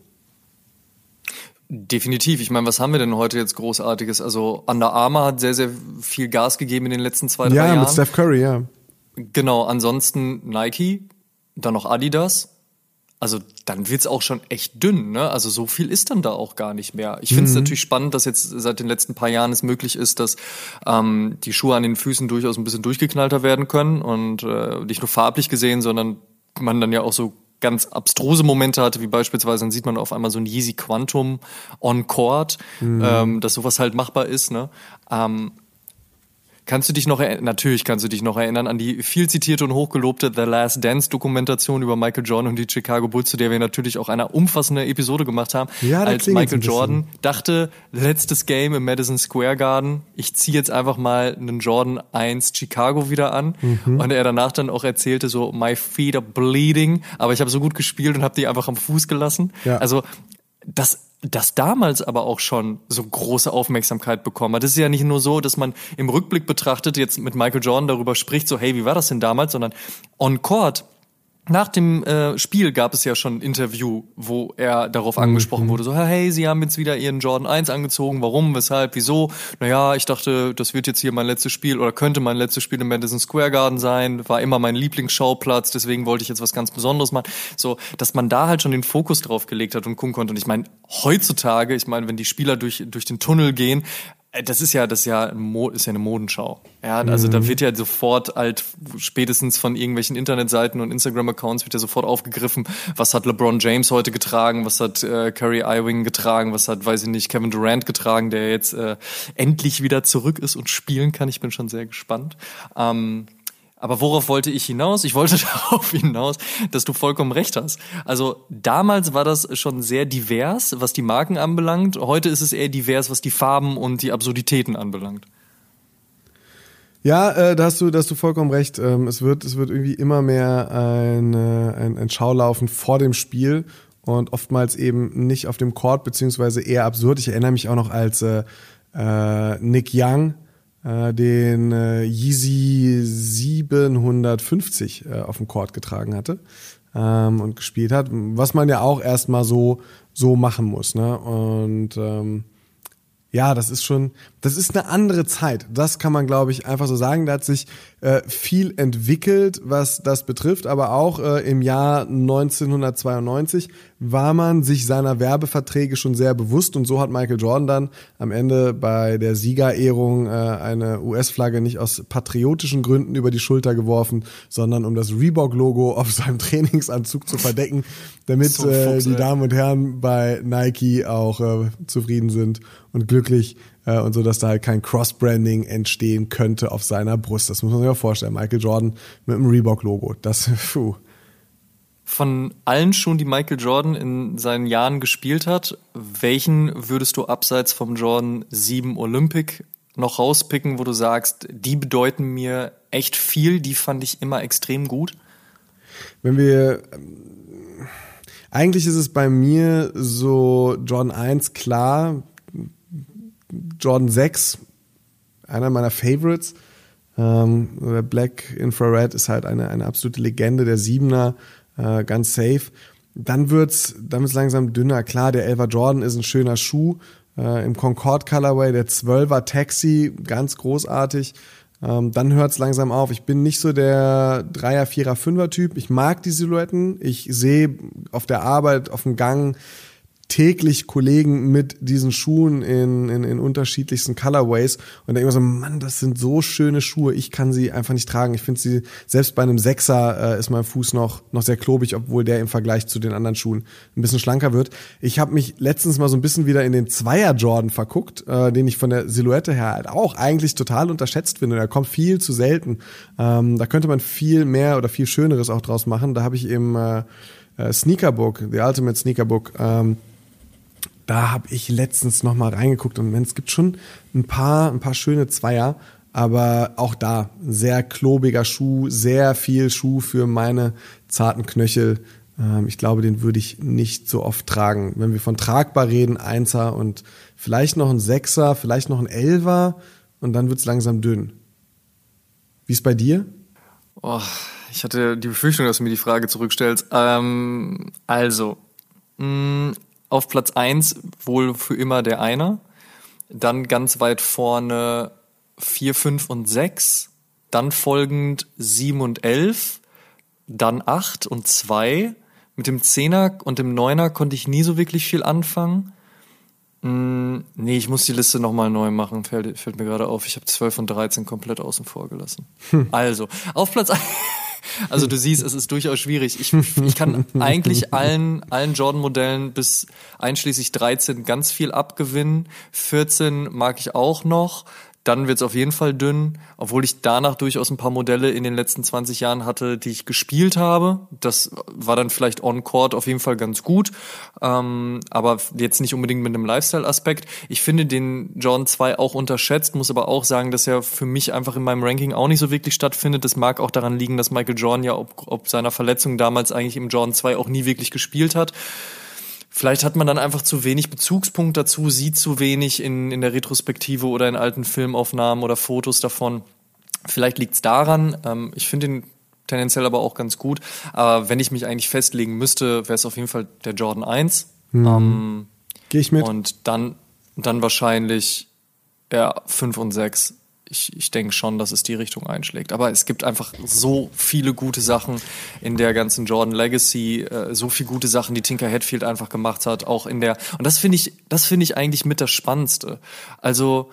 Speaker 1: Definitiv. Ich meine, was haben wir denn heute jetzt Großartiges? Also Under Armour hat sehr, sehr viel Gas gegeben in den letzten zwei, drei
Speaker 2: ja,
Speaker 1: Jahren.
Speaker 2: Ja, mit Steph Curry, ja.
Speaker 1: Genau, ansonsten Nike, dann noch Adidas. Also dann wird's auch schon echt dünn, ne? Also so viel ist dann da auch gar nicht mehr. Ich finde es mhm. natürlich spannend, dass jetzt seit den letzten paar Jahren es möglich ist, dass ähm, die Schuhe an den Füßen durchaus ein bisschen durchgeknallter werden können und äh, nicht nur farblich gesehen, sondern man dann ja auch so ganz abstruse Momente hatte, wie beispielsweise, dann sieht man auf einmal so ein Yeezy Quantum on Court, mhm. ähm, dass sowas halt machbar ist. Ne? Ähm, Kannst du dich noch erinnern, natürlich kannst du dich noch erinnern an die viel zitierte und hochgelobte The Last Dance Dokumentation über Michael Jordan und die Chicago Bulls, zu der wir natürlich auch eine umfassende Episode gemacht haben,
Speaker 2: Ja,
Speaker 1: als Michael. Jordan dachte, letztes Game im Madison Square Garden, ich ziehe jetzt einfach mal einen Jordan 1 Chicago wieder an
Speaker 2: Mhm.
Speaker 1: und er danach dann auch erzählte so, my feet are bleeding, aber ich habe so gut gespielt und habe die einfach am Fuß gelassen.
Speaker 2: Ja.
Speaker 1: Also das das damals aber auch schon so große Aufmerksamkeit bekommen hat. Es ist ja nicht nur so, dass man im Rückblick betrachtet jetzt mit Michael Jordan darüber spricht, so hey, wie war das denn damals, sondern on court nach dem äh, Spiel gab es ja schon ein Interview, wo er darauf angesprochen wurde, so, hey, Sie haben jetzt wieder Ihren Jordan 1 angezogen, warum, weshalb, wieso? Naja, ich dachte, das wird jetzt hier mein letztes Spiel oder könnte mein letztes Spiel im Madison Square Garden sein, war immer mein Lieblingsschauplatz, deswegen wollte ich jetzt was ganz Besonderes machen. So, dass man da halt schon den Fokus drauf gelegt hat und gucken konnte. Und ich meine, heutzutage, ich meine, wenn die Spieler durch, durch den Tunnel gehen, das ist ja, das ist ja, ist ja eine Modenschau. Ja, also da wird ja sofort halt spätestens von irgendwelchen Internetseiten und Instagram-Accounts wird ja sofort aufgegriffen, was hat LeBron James heute getragen, was hat äh, Curry Ewing getragen, was hat, weiß ich nicht, Kevin Durant getragen, der jetzt äh, endlich wieder zurück ist und spielen kann. Ich bin schon sehr gespannt. Ähm, aber worauf wollte ich hinaus? Ich wollte darauf hinaus, dass du vollkommen recht hast. Also damals war das schon sehr divers, was die Marken anbelangt. Heute ist es eher divers, was die Farben und die Absurditäten anbelangt.
Speaker 2: Ja, äh, da hast du, da hast du vollkommen recht. Ähm, es wird, es wird irgendwie immer mehr ein, äh, ein, ein Schaulaufen vor dem Spiel und oftmals eben nicht auf dem Court beziehungsweise eher absurd. Ich erinnere mich auch noch als äh, äh, Nick Young äh, den äh, Yeezy 750 äh, auf dem Court getragen hatte ähm, und gespielt hat, was man ja auch erstmal so so machen muss, ne? Und ähm, ja, das ist schon, das ist eine andere Zeit. Das kann man, glaube ich, einfach so sagen. Da hat sich äh, viel entwickelt, was das betrifft. Aber auch äh, im Jahr 1992 war man sich seiner Werbeverträge schon sehr bewusst. Und so hat Michael Jordan dann am Ende bei der Siegerehrung äh, eine US-Flagge nicht aus patriotischen Gründen über die Schulter geworfen, sondern um das Reebok-Logo auf seinem Trainingsanzug zu verdecken, damit
Speaker 1: So ein
Speaker 2: äh,
Speaker 1: Fuchs,
Speaker 2: die. Damen und Herren bei Nike auch äh, zufrieden sind und glücklich äh, und so, dass da halt kein Cross-Branding entstehen könnte auf seiner Brust. Das muss man sich auch vorstellen. Michael Jordan mit dem Reebok-Logo. Das, puh.
Speaker 1: Von allen Schuhen, die Michael Jordan in seinen Jahren gespielt hat, welchen würdest du abseits vom Jordan 7 Olympic noch rauspicken, wo du sagst, die bedeuten mir echt viel, die fand ich immer extrem gut?
Speaker 2: Wenn wir, ähm, eigentlich ist es bei mir so Jordan 1 klar, Jordan 6, einer meiner Favorites. Ähm, der Black Infrared ist halt eine, eine absolute Legende, der Siebener, äh, ganz safe. Dann wird's, dann wird's langsam dünner. Klar, der 11er Jordan ist ein schöner Schuh. Äh, Im Concorde Colorway, der 12er Taxi, ganz großartig. Ähm, dann hört's langsam auf. Ich bin nicht so der 3er, 4er, 5er Typ. Ich mag die Silhouetten. Ich sehe auf der Arbeit, auf dem Gang täglich Kollegen mit diesen Schuhen in, in, in unterschiedlichsten Colorways und denke immer so, Mann, das sind so schöne Schuhe, ich kann sie einfach nicht tragen. Ich finde sie, selbst bei einem Sechser äh, ist mein Fuß noch, noch sehr klobig, obwohl der im Vergleich zu den anderen Schuhen ein bisschen schlanker wird. Ich habe mich letztens mal so ein bisschen wieder in den Zweier Jordan verguckt, äh, den ich von der Silhouette her halt auch eigentlich total unterschätzt finde. Der kommt viel zu selten. Ähm, da könnte man viel mehr oder viel Schöneres auch draus machen. Da habe ich im äh, äh, Sneakerbook, The Ultimate Sneakerbook, ähm, da habe ich letztens noch mal reingeguckt und es gibt schon ein paar, ein paar schöne Zweier, aber auch da sehr klobiger Schuh, sehr viel Schuh für meine zarten Knöchel. Ähm, ich glaube, den würde ich nicht so oft tragen. Wenn wir von tragbar reden, Einser und vielleicht noch ein Sechser, vielleicht noch ein Elfer und dann wird's langsam dünn. Wie ist bei dir?
Speaker 1: Oh, ich hatte die Befürchtung, dass du mir die Frage zurückstellst. Ähm, also, mh, auf Platz eins wohl für immer der Einer. Dann ganz weit vorne vier, fünf und sechs. Dann folgend sieben und elf. Dann acht und zwei. Mit dem Zehner und dem Neuner konnte ich nie so wirklich viel anfangen. Mm, nee, ich muss die Liste nochmal neu machen, fällt, fällt mir gerade auf. Ich habe 12 und 13 komplett außen vor gelassen. Also, auf Platz ein- Also du siehst, es ist durchaus schwierig. Ich, ich kann eigentlich allen, allen Jordan-Modellen bis einschließlich 13 ganz viel abgewinnen. 14 mag ich auch noch. Dann wird's auf jeden Fall dünn, obwohl ich danach durchaus ein paar Modelle in den letzten 20 Jahren hatte, die ich gespielt habe. Das war dann vielleicht on-court auf jeden Fall ganz gut, ähm, aber jetzt nicht unbedingt mit einem Lifestyle-Aspekt. Ich finde den Jordan 2 auch unterschätzt, muss aber auch sagen, dass er für mich einfach in meinem Ranking auch nicht so wirklich stattfindet. Das mag auch daran liegen, dass Michael Jordan ja ob, ob seiner Verletzung damals eigentlich im Jordan 2 auch nie wirklich gespielt hat. Vielleicht hat man dann einfach zu wenig Bezugspunkt dazu, sieht zu wenig in, in der Retrospektive oder in alten Filmaufnahmen oder Fotos davon. Vielleicht liegt's daran. Ähm, ich finde ihn tendenziell aber auch ganz gut. Aber wenn ich mich eigentlich festlegen müsste, wäre es auf jeden Fall der Jordan 1.
Speaker 2: Mhm. Ähm, Gehe ich mit.
Speaker 1: Und dann, dann wahrscheinlich ja, 5 und 6 ich, ich denke schon, dass es die Richtung einschlägt. Aber es gibt einfach so viele gute Sachen in der ganzen Jordan Legacy, äh, so viele gute Sachen, die Tinker Hatfield einfach gemacht hat, auch in der. Und das finde ich, das finde ich eigentlich mit das Spannendste. Also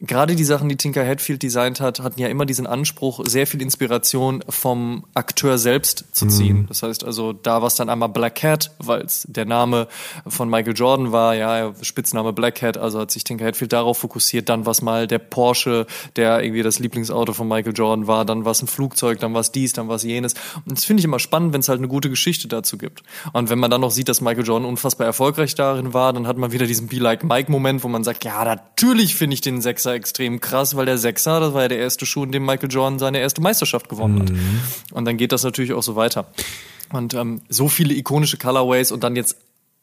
Speaker 1: gerade die Sachen, die Tinker Hatfield designt hat, hatten ja immer diesen Anspruch, sehr viel Inspiration vom Akteur selbst zu ziehen. Mhm. Das heißt also, da war es dann einmal Black Cat, weil es der Name von Michael Jordan war, ja, Spitzname Black Cat, also hat sich Tinker Hatfield darauf fokussiert. Dann war es mal der Porsche, der irgendwie das Lieblingsauto von Michael Jordan war. Dann war es ein Flugzeug, dann war es dies, dann war es jenes. Und das finde ich immer spannend, wenn es halt eine gute Geschichte dazu gibt. Und wenn man dann noch sieht, dass Michael Jordan unfassbar erfolgreich darin war, dann hat man wieder diesen Be-Like-Mike-Moment, wo man sagt, ja, natürlich finde ich den Sechser extrem krass, weil der Sechser, das war ja der erste Schuh, in dem Michael Jordan seine erste Meisterschaft gewonnen hat. Mhm. Und dann geht das natürlich auch so weiter. Und ähm, so viele ikonische Colorways und dann jetzt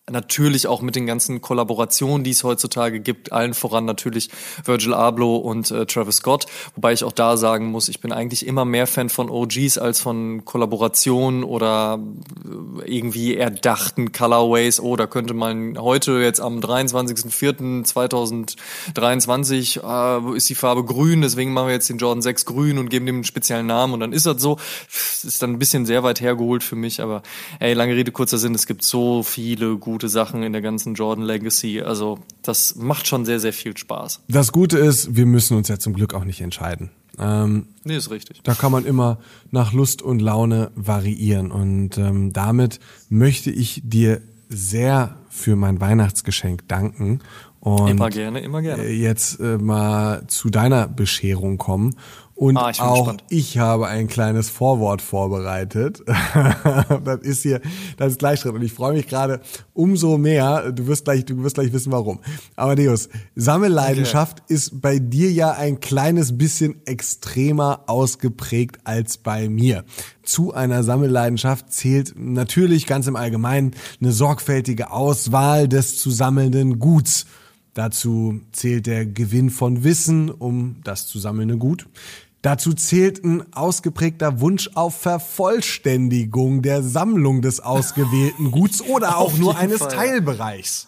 Speaker 1: natürlich auch mit den ganzen Kollaborationen, die es heutzutage gibt, allen voran natürlich Virgil Abloh und äh, Travis Scott, wobei ich auch da sagen muss, ich bin eigentlich immer mehr Fan von OGs als von Kollaborationen oder äh, irgendwie erdachten Colorways. Oh, da könnte man heute jetzt am 23.04.2023 äh, ist die Farbe grün, deswegen machen wir jetzt den Jordan 6 grün und geben dem einen speziellen Namen und dann ist das so. Das ist dann ein bisschen sehr weit hergeholt für mich, aber ey, lange Rede, kurzer Sinn, es gibt so viele gute gute Sachen in der ganzen Jordan Legacy. Also das macht schon sehr, sehr viel Spaß.
Speaker 2: Das Gute ist, wir müssen uns ja zum Glück auch nicht entscheiden.
Speaker 1: Ähm, nee, ist richtig.
Speaker 2: Da kann man immer nach Lust und Laune variieren. Und ähm, damit möchte ich dir sehr für mein Weihnachtsgeschenk danken. Und
Speaker 1: immer gerne, immer gerne.
Speaker 2: Jetzt äh, mal zu deiner Bescherung kommen. Und ah, ich auch gespannt. ich habe ein kleines Vorwort vorbereitet. das ist hier, das ist gleich drin. Und ich freue mich gerade umso mehr. Du wirst gleich, du wirst gleich wissen, warum. Aber Deus, Sammelleidenschaft okay. ist bei dir ja ein kleines bisschen extremer ausgeprägt als bei mir. Zu einer Sammelleidenschaft zählt natürlich ganz im Allgemeinen eine sorgfältige Auswahl des zu sammelnden Guts. Dazu zählt der Gewinn von Wissen um das zu sammelnde Gut. Dazu zählt ein ausgeprägter Wunsch auf Vervollständigung der Sammlung des ausgewählten Guts oder auch nur eines Fall. Teilbereichs.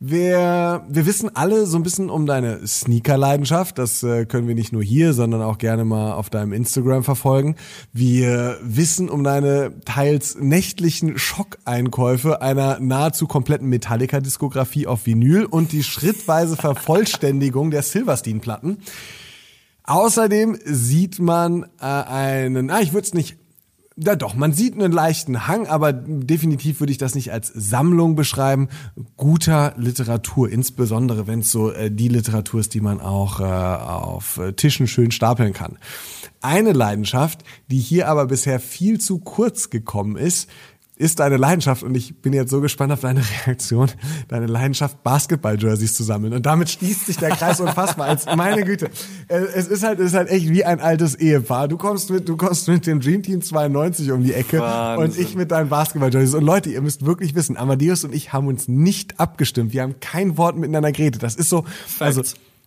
Speaker 2: Wir, wir wissen alle so ein bisschen um deine Sneaker-Leidenschaft. Das äh, können wir nicht nur hier, sondern auch gerne mal auf deinem Instagram verfolgen. Wir wissen um deine teils nächtlichen Schockeinkäufe einer nahezu kompletten Metallica-Diskografie auf Vinyl und die schrittweise Vervollständigung der Silverstein-Platten. Außerdem sieht man äh, einen, ah, ich würde es nicht ja doch, man sieht einen leichten Hang, aber definitiv würde ich das nicht als Sammlung beschreiben. Guter Literatur, insbesondere wenn es so äh, die Literatur ist, die man auch äh, auf äh, Tischen schön stapeln kann. Eine Leidenschaft, die hier aber bisher viel zu kurz gekommen ist, ist deine Leidenschaft, und ich bin jetzt so gespannt auf deine Reaktion, deine Leidenschaft, Basketball-Jerseys zu sammeln. Und damit schließt sich der Kreis unfassbar. Als, meine Güte. Es ist halt, es ist halt echt wie ein altes Ehepaar. Du kommst mit, du kommst mit dem Dream Team 92 um die Ecke Wahnsinn. und ich mit deinen Basketball-Jerseys. Und Leute, ihr müsst wirklich wissen, Amadeus und ich haben uns nicht abgestimmt. Wir haben kein Wort miteinander geredet. Das ist so, also,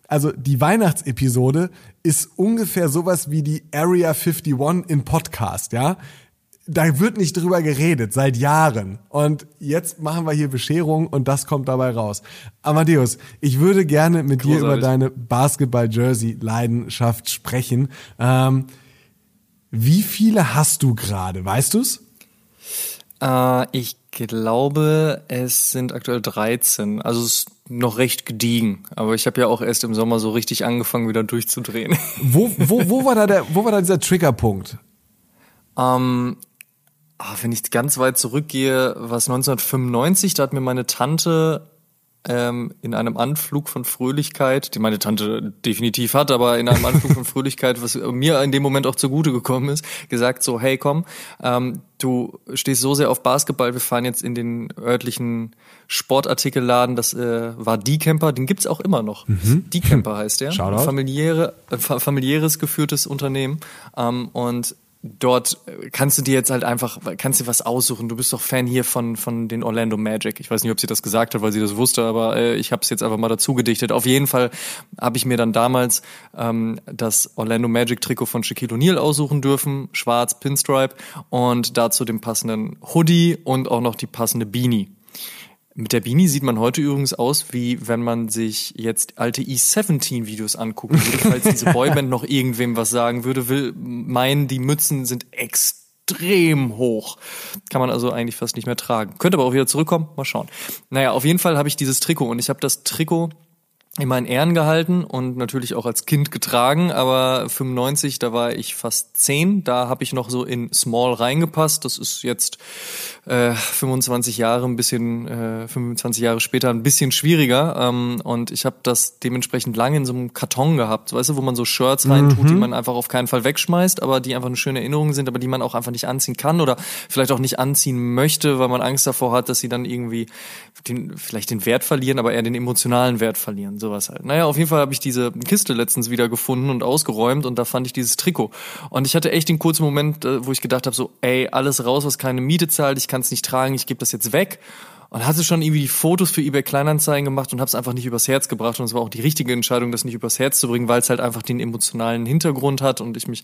Speaker 2: also die Weihnachtsepisode ist ungefähr sowas wie die Area 51 in Podcast, ja da wird nicht drüber geredet seit Jahren. Und jetzt machen wir hier Bescherung und das kommt dabei raus. Amadeus, ich würde gerne mit Großartig. dir über deine Basketball-Jersey-Leidenschaft sprechen. Ähm, wie viele hast du gerade? Weißt du's?
Speaker 1: Äh, ich glaube, es sind aktuell 13. Also es ist noch recht gediegen. Aber ich habe ja auch erst im Sommer so richtig angefangen, wieder durchzudrehen.
Speaker 2: Wo, wo, wo war da der, wo war da dieser Triggerpunkt?
Speaker 1: Ähm, oh, wenn ich ganz weit zurückgehe, was 1995, da hat mir meine Tante ähm, in einem Anflug von Fröhlichkeit, die meine Tante definitiv hat, aber in einem Anflug von Fröhlichkeit, was mir in dem Moment auch zugute gekommen ist, gesagt so, hey komm, ähm, du stehst so sehr auf Basketball, wir fahren jetzt in den örtlichen Sportartikelladen, das äh, war Die Camper, den gibt's auch immer noch. Mhm. Die Camper heißt der. Familiäre, äh, familiäres geführtes Unternehmen. Ähm, und dort kannst du dir jetzt halt einfach, kannst dir was aussuchen. Du bist doch Fan hier von, von den Orlando Magic. Ich weiß nicht, ob sie das gesagt hat, weil sie das wusste, aber äh, ich habe es jetzt einfach mal dazu gedichtet. Auf jeden Fall habe ich mir dann damals ähm, das Orlando Magic Trikot von Shaquille O'Neal aussuchen dürfen, schwarz, Pinstripe und dazu den passenden Hoodie und auch noch die passende Beanie. Mit der Beanie sieht man heute übrigens aus, wie wenn man sich jetzt alte E17-Videos angucken würde, falls diese Boyband noch irgendwem was sagen würde, will meinen, die Mützen sind extrem hoch. Kann man also eigentlich fast nicht mehr tragen. Könnte aber auch wieder zurückkommen, mal schauen. Naja, auf jeden Fall habe ich dieses Trikot und ich habe das Trikot immer in Ehren gehalten und natürlich auch als Kind getragen, aber 95, da war ich fast 10, da habe ich noch so in Small reingepasst. Das ist jetzt äh, 25 Jahre ein bisschen, äh, 25 Jahre später ein bisschen schwieriger ähm, und ich habe das dementsprechend lange in so einem Karton gehabt, weißt du, wo man so Shirts reintut, mhm. die man einfach auf keinen Fall wegschmeißt, aber die einfach eine schöne Erinnerung sind, aber die man auch einfach nicht anziehen kann oder vielleicht auch nicht anziehen möchte, weil man Angst davor hat, dass sie dann irgendwie den, vielleicht den Wert verlieren, aber eher den emotionalen Wert verlieren sowas halt. Naja, auf jeden Fall habe ich diese Kiste letztens wieder gefunden und ausgeräumt und da fand ich dieses Trikot. Und ich hatte echt den kurzen Moment, äh, wo ich gedacht habe, so, ey, alles raus, was keine Miete zahlt, ich kann es nicht tragen, ich gebe das jetzt weg. Und hatte schon irgendwie die Fotos für eBay Kleinanzeigen gemacht und habe es einfach nicht übers Herz gebracht. Und es war auch die richtige Entscheidung, das nicht übers Herz zu bringen, weil es halt einfach den emotionalen Hintergrund hat und ich mich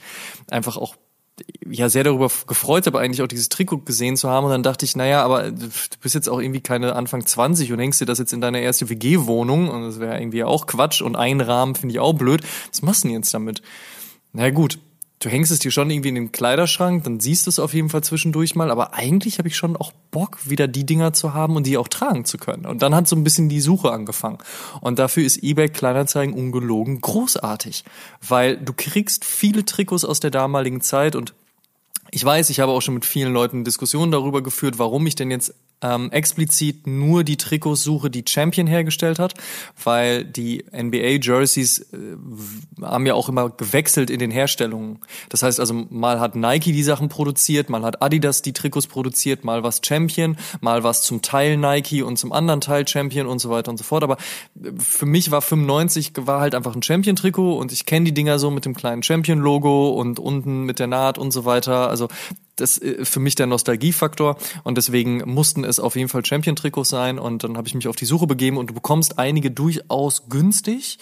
Speaker 1: einfach auch ja sehr darüber gefreut habe, eigentlich auch dieses Trikot gesehen zu haben. Und dann dachte ich, naja, aber du bist jetzt auch irgendwie keine Anfang 20 und hängst dir das jetzt in deine erste WG-Wohnung. Und das wäre irgendwie auch Quatsch. Und einrahmen finde ich auch blöd. Was machst du denn jetzt damit? Na gut, du hängst es dir schon irgendwie in den Kleiderschrank, dann siehst du es auf jeden Fall zwischendurch mal, aber eigentlich habe ich schon auch Bock, wieder die Dinger zu haben und die auch tragen zu können. Und dann hat so ein bisschen die Suche angefangen. Und dafür ist eBay Kleinanzeigen ungelogen großartig, weil du kriegst viele Trikots aus der damaligen Zeit und ich weiß, ich habe auch schon mit vielen Leuten Diskussionen darüber geführt, warum ich denn jetzt ähm, explizit nur die Trikots suche, die Champion hergestellt hat, weil die NBA-Jerseys äh, haben ja auch immer gewechselt in den Herstellungen. Das heißt also, mal hat Nike die Sachen produziert, mal hat Adidas die Trikots produziert, mal was Champion, mal was zum Teil Nike und zum anderen Teil Champion und so weiter und so fort. Aber äh, für mich war 95 war halt einfach ein Champion-Trikot und ich kenne die Dinger so mit dem kleinen Champion-Logo und unten mit der Naht und so weiter. Also das ist äh, für mich der Nostalgiefaktor und deswegen mussten es auf jeden Fall Champion-Trikots sein und dann habe ich mich auf die Suche begeben und du bekommst einige durchaus günstig.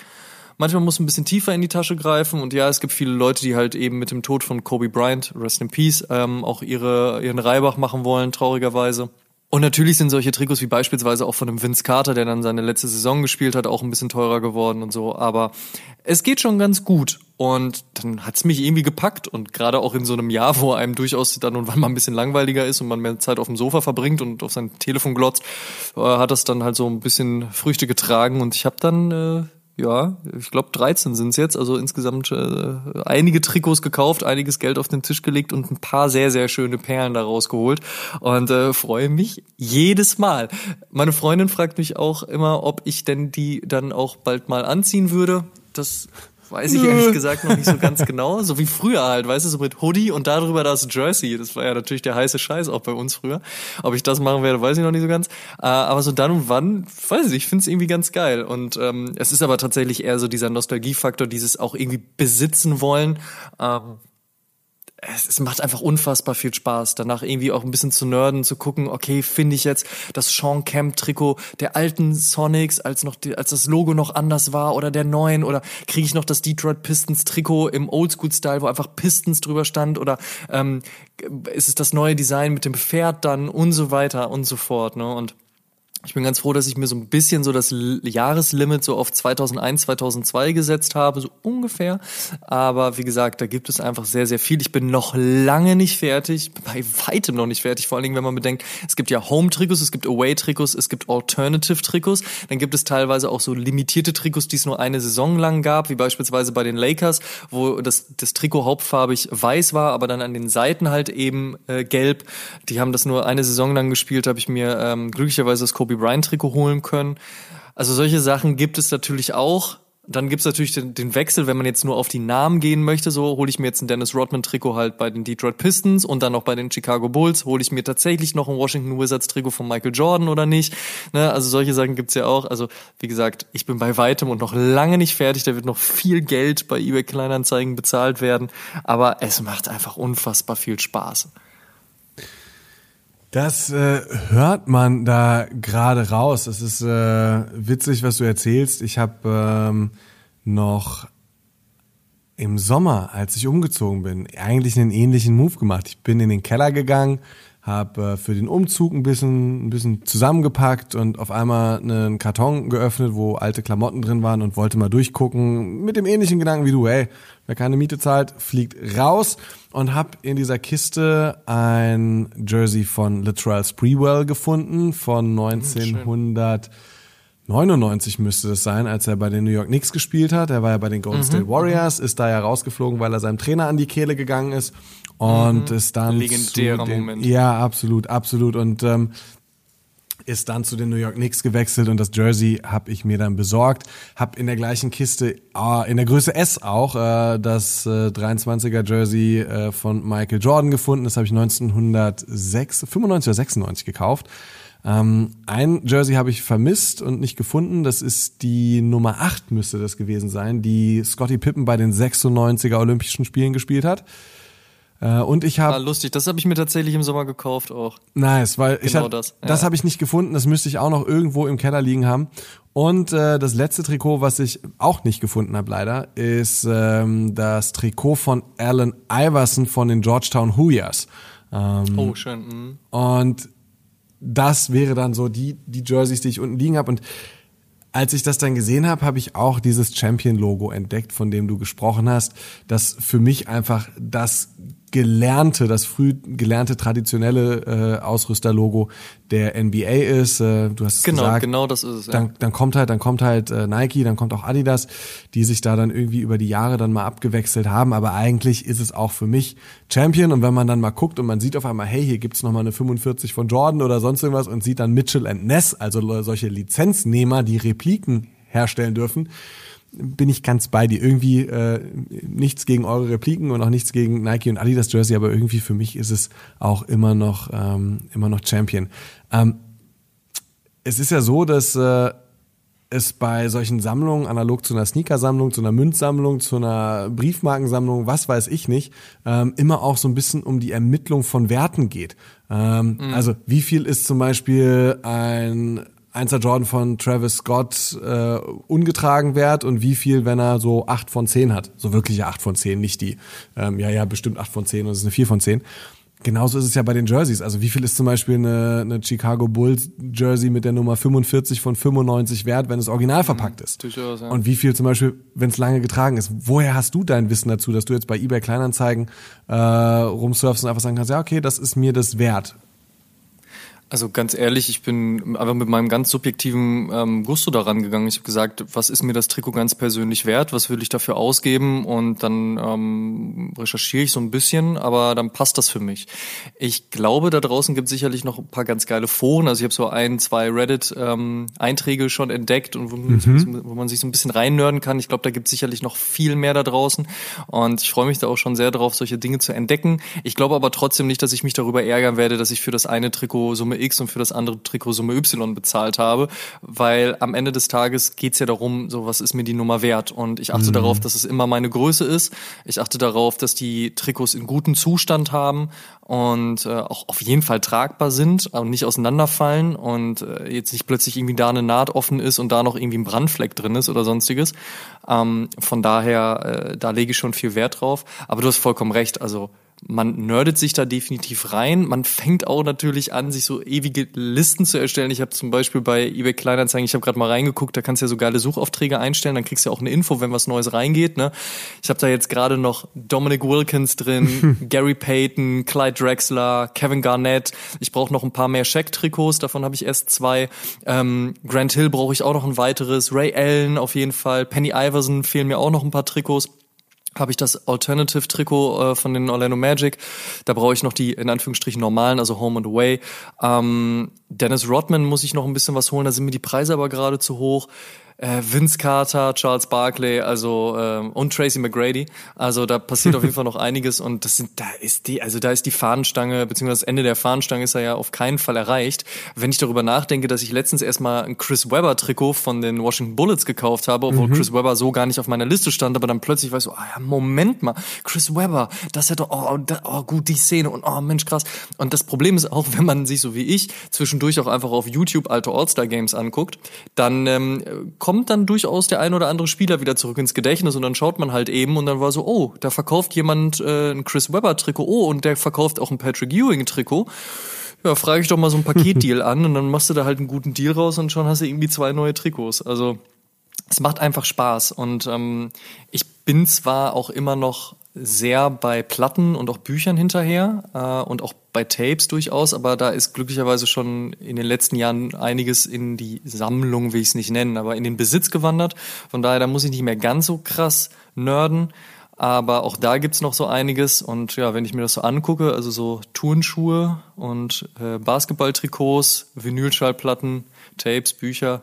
Speaker 1: Manchmal muss ein bisschen tiefer in die Tasche greifen und ja, es gibt viele Leute, die halt eben mit dem Tod von Kobe Bryant, Rest in Peace, ähm, auch ihre, ihren Reibach machen wollen, traurigerweise. Und natürlich sind solche Trikots wie beispielsweise auch von einem Vince Carter, der dann seine letzte Saison gespielt hat, auch ein bisschen teurer geworden und so. Aber es geht schon ganz gut. Und dann hat's mich irgendwie gepackt. Und gerade auch in so einem Jahr, wo einem durchaus dann und wann mal ein bisschen langweiliger ist und man mehr Zeit auf dem Sofa verbringt und auf sein Telefon glotzt, äh, hat das dann halt so ein bisschen Früchte getragen. Und ich habe dann äh, ja, ich glaube 13 sind es jetzt, also insgesamt äh, einige Trikots gekauft, einiges Geld auf den Tisch gelegt und ein paar sehr, sehr schöne Perlen daraus geholt und äh, freue mich jedes Mal. Meine Freundin fragt mich auch immer, ob ich denn die dann auch bald mal anziehen würde. Das Weiß ich ehrlich gesagt noch nicht so ganz genau. So wie früher halt, weißt du, so mit Hoodie und darüber das Jersey. Das war ja natürlich der heiße Scheiß auch bei uns früher. Ob ich das machen werde, weiß ich noch nicht so ganz. Äh, aber so dann und wann, weiß ich, ich finde es irgendwie ganz geil. Und ähm, es ist aber tatsächlich eher so dieser Nostalgiefaktor, dieses auch irgendwie besitzen wollen. Ähm, es, es macht einfach unfassbar viel Spaß, danach irgendwie auch ein bisschen zu nerden, zu gucken, okay, finde ich jetzt das Sean Camp Trikot der alten Sonics, als noch die, als das Logo noch anders war oder der neuen oder kriege ich noch das Detroit Pistons Trikot im Oldschool Style, wo einfach Pistons drüber stand oder ähm, ist es das neue Design mit dem Pferd dann und so weiter und so fort, ne? Und ich bin ganz froh, dass ich mir so ein bisschen so das Jahreslimit so auf 2001, 2002 gesetzt habe, so ungefähr. Aber wie gesagt, da gibt es einfach sehr, sehr viel. Ich bin noch lange nicht fertig, bei weitem noch nicht fertig. Vor allen Dingen, wenn man bedenkt, es gibt ja Home-Trikots, es gibt Away-Trikots, es gibt Alternative-Trikots. Dann gibt es teilweise auch so limitierte Trikots, die es nur eine Saison lang gab, wie beispielsweise bei den Lakers, wo das, das Trikot hauptfarbig weiß war, aber dann an den Seiten halt eben äh, gelb. Die haben das nur eine Saison lang gespielt, habe ich mir ähm, glücklicherweise das Kobe Kobe Bryant Trikot holen können. Also solche Sachen gibt es natürlich auch. Dann gibt's natürlich den, den, Wechsel, wenn man jetzt nur auf die Namen gehen möchte, so hole ich mir jetzt ein Dennis Rodman-Trikot halt bei den Detroit Pistons und dann noch bei den Chicago Bulls, hole ich mir tatsächlich noch ein Washington Wizards-Trikot von Michael Jordan oder nicht. Ne? Also solche Sachen gibt's ja auch. Also wie gesagt, ich bin bei weitem und noch lange nicht fertig. Da wird noch viel Geld bei eBay Kleinanzeigen bezahlt werden. Aber es macht einfach unfassbar viel Spaß.
Speaker 2: Das äh, hört man da gerade raus. Es ist äh, witzig, was du erzählst. Ich habe ähm, noch im Sommer, als ich umgezogen bin, eigentlich einen ähnlichen Move gemacht. Ich bin in den Keller gegangen, habe äh, für den Umzug ein bisschen, ein bisschen zusammengepackt und auf einmal einen Karton geöffnet, wo alte Klamotten drin waren und wollte mal durchgucken mit dem ähnlichen Gedanken wie du, hey, wer keine Miete zahlt, fliegt raus und habe in dieser Kiste ein Jersey von Latrell Sprewell gefunden von 1900 99 müsste das sein, als er bei den New York Knicks gespielt hat. Er war ja bei den Golden mhm. State Warriors, ist da ja rausgeflogen, weil er seinem Trainer an die Kehle gegangen ist und mhm. ist dann
Speaker 1: legendärer den, Moment.
Speaker 2: Ja, absolut, absolut und ähm, ist dann zu den New York Knicks gewechselt und das Jersey habe ich mir dann besorgt. Hab in der gleichen Kiste, äh, in der Größe S auch, äh, das äh, 23er Jersey äh, von Michael Jordan gefunden. Das habe ich 1906, 95 oder 96 gekauft. Ähm, ein Jersey habe ich vermisst und nicht gefunden. Das ist die Nummer 8 müsste das gewesen sein, die Scotty Pippen bei den 96er Olympischen Spielen gespielt hat. Äh, und ich habe
Speaker 1: ah, lustig, das habe ich mir tatsächlich im Sommer gekauft auch.
Speaker 2: Nice, weil genau ich hab, das. Ja. Das habe ich nicht gefunden, das müsste ich auch noch irgendwo im Keller liegen haben. Und äh, das letzte Trikot, was ich auch nicht gefunden habe leider, ist ähm, das Trikot von Allen Iverson von den Georgetown Hoosiers.
Speaker 1: Ähm, oh, schön. Mhm.
Speaker 2: Und das wäre dann so die, die Jerseys, die ich unten liegen habe. Und als ich das dann gesehen habe, habe ich auch dieses Champion-Logo entdeckt, von dem du gesprochen hast, das für mich einfach das gelernte, das früh gelernte traditionelle äh, Ausrüsterlogo der NBA ist. Äh, du hast
Speaker 1: genau,
Speaker 2: gesagt.
Speaker 1: Genau, das ist es. Ja.
Speaker 2: Dann, dann kommt halt, dann kommt halt äh, Nike, dann kommt auch Adidas, die sich da dann irgendwie über die Jahre dann mal abgewechselt haben. Aber eigentlich ist es auch für mich Champion. Und wenn man dann mal guckt und man sieht auf einmal, hey, hier gibt's noch mal eine 45 von Jordan oder sonst irgendwas und sieht dann Mitchell and Ness, also solche Lizenznehmer, die Repliken herstellen dürfen bin ich ganz bei dir. Irgendwie äh, nichts gegen eure Repliken und auch nichts gegen Nike und Adidas Jersey, aber irgendwie für mich ist es auch immer noch ähm, immer noch Champion. Ähm, es ist ja so, dass äh, es bei solchen Sammlungen, analog zu einer Sneaker-Sammlung, zu einer Münzsammlung, zu einer Briefmarkensammlung, was weiß ich nicht, ähm, immer auch so ein bisschen um die Ermittlung von Werten geht. Ähm, mhm. Also wie viel ist zum Beispiel ein Einser Jordan von Travis Scott äh, ungetragen wert und wie viel, wenn er so acht von zehn hat. So wirkliche acht von zehn, nicht die, ähm, ja, ja, bestimmt acht von zehn und es ist eine vier von zehn. Genauso ist es ja bei den Jerseys. Also wie viel ist zum Beispiel eine, eine Chicago Bulls Jersey mit der Nummer 45 von 95 wert, wenn es original mhm, verpackt ist?
Speaker 1: Durchaus, ja.
Speaker 2: Und wie viel zum Beispiel, wenn es lange getragen ist? Woher hast du dein Wissen dazu, dass du jetzt bei eBay Kleinanzeigen äh, rumsurfst und einfach sagen kannst, ja okay, das ist mir das wert.
Speaker 1: Also ganz ehrlich, ich bin einfach mit meinem ganz subjektiven ähm, Gusto daran gegangen. Ich habe gesagt, was ist mir das Trikot ganz persönlich wert? Was will ich dafür ausgeben? Und dann ähm, recherchiere ich so ein bisschen, aber dann passt das für mich. Ich glaube, da draußen gibt es sicherlich noch ein paar ganz geile Foren. Also ich habe so ein, zwei Reddit-Einträge ähm, schon entdeckt und wo, mhm. wo, man sich so ein bisschen reinnörden kann. Ich glaube, da gibt es sicherlich noch viel mehr da draußen. Und ich freue mich da auch schon sehr darauf, solche Dinge zu entdecken. Ich glaube aber trotzdem nicht, dass ich mich darüber ärgern werde, dass ich für das eine Trikot so Summe X und für das andere Trikot Summe Y bezahlt habe, weil am Ende des Tages geht's ja darum, so was ist mir die Nummer wert und ich achte mhm. darauf, dass es immer meine Größe ist. Ich achte darauf, dass die Trikots in gutem Zustand haben und äh, auch auf jeden Fall tragbar sind und nicht auseinanderfallen und äh, jetzt nicht plötzlich irgendwie da eine Naht offen ist und da noch irgendwie ein Brandfleck drin ist oder sonstiges. Ähm, von daher, äh, da lege ich schon viel Wert drauf. Aber du hast vollkommen recht, also man nerdet sich da definitiv rein. Man fängt auch natürlich an, sich so ewige Listen zu erstellen. Ich habe zum Beispiel bei eBay Kleinanzeigen, ich habe gerade mal reingeguckt, da kannst du ja so geile Suchaufträge einstellen, dann kriegst du ja auch eine Info, wenn was Neues reingeht. Ne? Ich habe da jetzt gerade noch Dominic Wilkins drin, Gary Payton, Clyde Drexler, Kevin Garnett. Ich brauche noch ein paar mehr Shaq-Trikots, davon habe ich erst zwei. Ähm, Grant Hill brauche ich auch noch ein weiteres. Ray Allen auf jeden Fall. Penny Iverson fehlen mir auch noch ein paar Trikots habe ich das Alternative-Trikot äh, von den Orlando Magic. Da brauche ich noch die in Anführungsstrichen normalen, also Home and Away. Ähm, Dennis Rodman muss ich noch ein bisschen was holen, da sind mir die Preise aber gerade zu hoch äh, Vince Carter, Charles Barkley, also ähm, und Tracy McGrady. Also da passiert auf jeden Fall noch einiges und das sind, da ist die, also da ist die Fahnenstange beziehungsweise das Ende der Fahnenstange ist ja auf keinen Fall erreicht. Wenn ich darüber nachdenke, dass ich letztens erstmal ein Chris Webber Trikot von den Washington Bullets gekauft habe, obwohl mhm. Chris Webber so gar nicht auf meiner Liste stand, aber dann plötzlich war ich so, ah ja, Moment mal, Chris Webber, das hätte, oh, da, oh gut die Szene und oh Mensch krass. Und das Problem ist auch, wenn man sich so wie ich zwischendurch auch einfach auf YouTube alte All-Star Games anguckt, dann ähm, kommt dann durchaus der ein oder andere Spieler wieder zurück ins Gedächtnis und dann schaut man halt eben und dann war so, oh, da verkauft jemand äh, ein Chris Webber Trikot, oh, und der verkauft auch ein Patrick Ewing Trikot. Ja, frage ich doch mal so ein Paketdeal an und dann machst du da halt einen guten Deal raus und schon hast du irgendwie zwei neue Trikots. Also es macht einfach Spaß und ähm, ich bin zwar auch immer noch sehr bei Platten und auch Büchern hinterher äh, und auch bei Tapes durchaus, aber da ist glücklicherweise schon in den letzten Jahren einiges in die Sammlung, will ich es nicht nennen, aber in den Besitz gewandert. Von daher, da muss ich nicht mehr ganz so krass nerden. Aber auch da gibt's noch so einiges. Und ja, wenn ich mir das so angucke, also so Turnschuhe und äh, Basketballtrikots, Vinylschallplatten, Tapes, Bücher,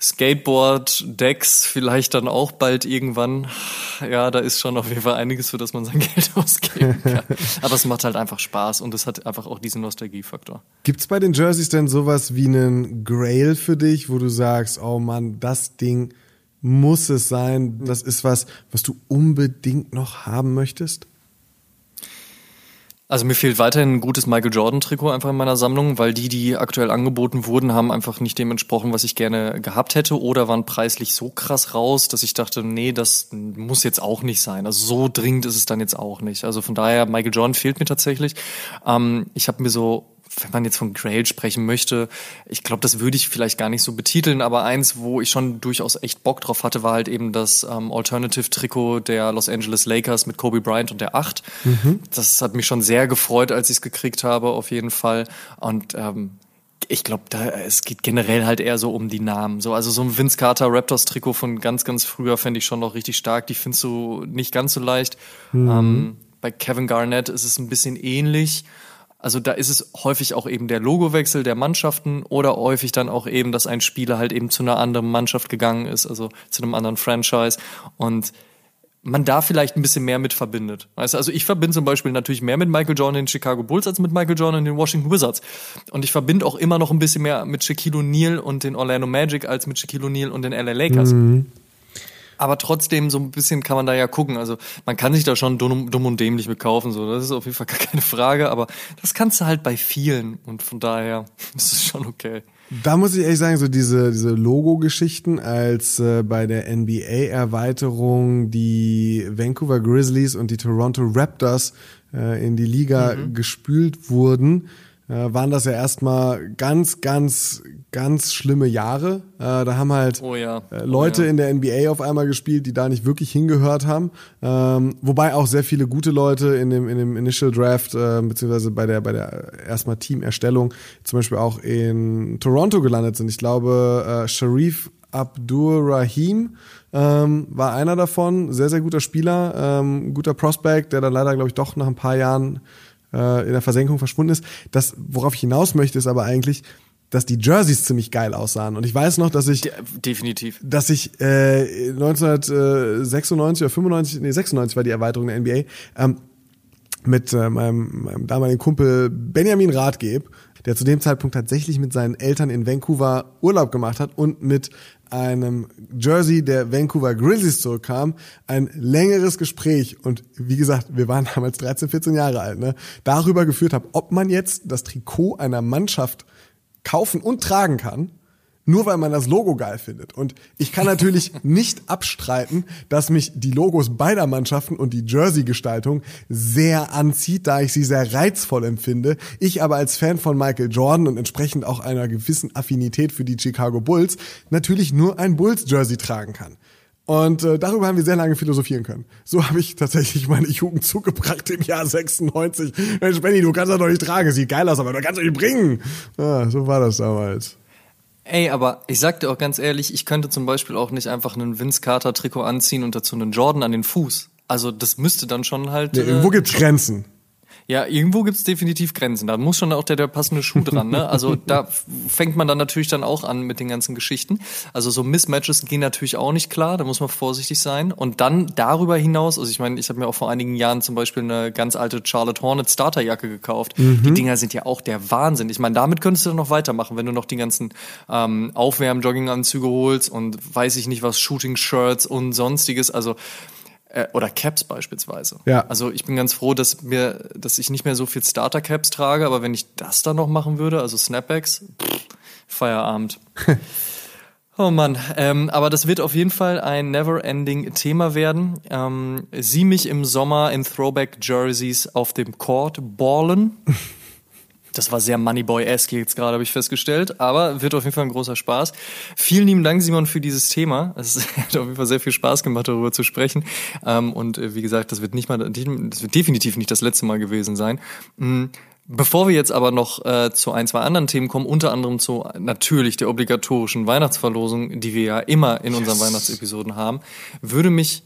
Speaker 1: Skateboard, Decks vielleicht dann auch bald irgendwann. Ja, da ist schon auf jeden Fall einiges, für das man sein Geld ausgeben kann. Aber es macht halt einfach Spaß und es hat einfach auch diesen Nostalgiefaktor.
Speaker 2: Gibt's bei den Jerseys denn sowas wie einen Grail für dich, wo du sagst, oh Mann, das Ding muss es sein, das ist was, was du unbedingt noch haben möchtest?
Speaker 1: Also mir fehlt weiterhin ein gutes Michael Jordan Trikot einfach in meiner Sammlung, weil die, die aktuell angeboten wurden, haben einfach nicht dem entsprochen, was ich gerne gehabt hätte oder waren preislich so krass raus, dass ich dachte, nee, das muss jetzt auch nicht sein. Also so dringend ist es dann jetzt auch nicht. Also von daher, Michael Jordan fehlt mir tatsächlich. Ähm, ich habe mir so wenn man jetzt von Grail sprechen möchte, ich glaube, das würde ich vielleicht gar nicht so betiteln, aber eins, wo ich schon durchaus echt Bock drauf hatte, war halt eben das ähm, Alternative-Trikot der Los Angeles Lakers mit Kobe Bryant und der Acht. Mhm. Das hat mich schon sehr gefreut, als ich es gekriegt habe, auf jeden Fall. Und ähm, ich glaube, da es geht generell halt eher so um die Namen. So, also so ein Vince Carter Raptors Trikot von ganz, ganz früher fände ich schon noch richtig stark. Die findest du nicht ganz so leicht. Mhm. Ähm, bei Kevin Garnett ist es ein bisschen ähnlich. Also da ist es häufig auch eben der Logowechsel der Mannschaften oder häufig dann auch eben, dass ein Spieler halt eben zu einer anderen Mannschaft gegangen ist, also zu einem anderen Franchise und man da vielleicht ein bisschen mehr mit verbindet. Weißt du, also ich verbinde zum Beispiel natürlich mehr mit Michael Jordan in den Chicago Bulls als mit Michael Jordan in den Washington Wizards. Und ich verbinde auch immer noch ein bisschen mehr mit Shaquille O'Neal und den Orlando Magic als mit Shaquille O'Neal und den LA Lakers. Mhm. Aber trotzdem, so ein bisschen kann man da ja gucken. Also man kann sich da schon dumm, dumm und dämlich mit kaufen. So. Das ist auf jeden Fall gar keine Frage. Aber das kannst du halt bei vielen. Und von daher ist es schon okay.
Speaker 2: Da muss ich ehrlich sagen, so diese, diese Logo-Geschichten, als äh, bei der NBA-Erweiterung die Vancouver Grizzlies und die Toronto Raptors äh, in die Liga mhm. gespült wurden, waren das ja erstmal ganz, ganz, ganz schlimme Jahre. Äh, da haben halt
Speaker 1: oh ja.
Speaker 2: äh, Leute
Speaker 1: oh ja.
Speaker 2: in der NBA auf einmal gespielt, die da nicht wirklich hingehört haben. Ähm, wobei auch sehr viele gute Leute in dem, in dem Initial Draft, äh, beziehungsweise bei der, bei der erstmal Teamerstellung, zum Beispiel auch in Toronto gelandet sind. Ich glaube, äh, Sharif Abdur Rahim ähm, war einer davon. Sehr, sehr guter Spieler, ähm, guter Prospect, der dann leider, glaube ich, doch nach ein paar Jahren äh, in der Versenkung verschwunden ist. Das, worauf ich hinaus möchte, ist aber eigentlich, dass die Jerseys ziemlich geil aussahen. Und ich weiß noch, dass ich De
Speaker 1: definitiv,
Speaker 2: dass ich äh, 1996 oder 95, nee 96 war die Erweiterung der NBA, ähm, mit äh, meinem, meinem damaligen Kumpel Benjamin Rathgeb, der zu dem Zeitpunkt tatsächlich mit seinen Eltern in Vancouver Urlaub gemacht hat und mit einem Jersey der Vancouver Grizzlies zurückkam, ein längeres Gespräch. Und wie gesagt, wir waren damals 13, 14 Jahre alt, ne, darüber geführt habe, ob man jetzt das Trikot einer Mannschaft kaufen und tragen kann nur weil man das Logo geil findet. Und ich kann natürlich nicht abstreiten, dass mich die Logos beider Mannschaften und die Jersey-Gestaltung sehr anzieht, da ich sie sehr reizvoll empfinde. Ich aber als Fan von Michael Jordan und entsprechend auch einer gewissen Affinität für die Chicago Bulls natürlich nur ein Bulls-Jersey tragen kann. Und äh, darüber haben wir sehr lange philosophieren können. So habe ich tatsächlich meine Jugend zugebracht im Jahr 96. Mensch, Benny, du kannst das doch nicht tragen, sieht geil aus, aber du kannst doch nicht bringen. Ja, so war das damals.
Speaker 1: Ey, aber ich sag dir auch ganz ehrlich, ich könnte zum Beispiel auch nicht einfach einen Vince Carter Trikot anziehen und dazu einen Jordan an den Fuß. Also das müsste dann schon halt.
Speaker 2: Irgendwo äh, gibt's Grenzen.
Speaker 1: Ja, irgendwo gibt's definitiv Grenzen. Da muss schon auch der, der passende Schuh dran. Ne? Also da fängt man dann natürlich dann auch an mit den ganzen Geschichten. Also so Mismatches gehen natürlich auch nicht klar. Da muss man vorsichtig sein. Und dann darüber hinaus, also ich meine, ich habe mir auch vor einigen Jahren zum Beispiel eine ganz alte Charlotte Hornet Starterjacke gekauft. Mhm. Die Dinger sind ja auch der Wahnsinn. Ich meine, damit könntest du noch weitermachen, wenn du noch die ganzen ähm, Aufwärm-Jogginganzüge holst und weiß ich nicht was, Shooting-Shirts und sonstiges. Also oder Caps beispielsweise. Ja. Also ich bin ganz froh, dass mir, dass ich nicht mehr so viel Starter Caps trage, aber wenn ich das dann noch machen würde, also Snapbacks, pff, Feierabend. Oh Mann, ähm, aber das wird auf jeden Fall ein never-ending Thema werden. Ähm, sieh mich im Sommer in Throwback-Jerseys auf dem Court ballen. Das war sehr Moneyboy-esque jetzt gerade, habe ich festgestellt. Aber wird auf jeden Fall ein großer Spaß. Vielen lieben Dank, Simon, für dieses Thema. Es hat auf jeden Fall sehr viel Spaß gemacht, darüber zu sprechen. Ähm, und äh, wie gesagt, das wird nicht mal, das wird definitiv nicht das letzte Mal gewesen sein. Mm, bevor wir jetzt aber noch äh, zu ein, zwei anderen Themen kommen, unter anderem zu natürlich der obligatorischen Weihnachtsverlosung, die wir ja immer in unseren yes. Weihnachtsepisoden haben, würde mich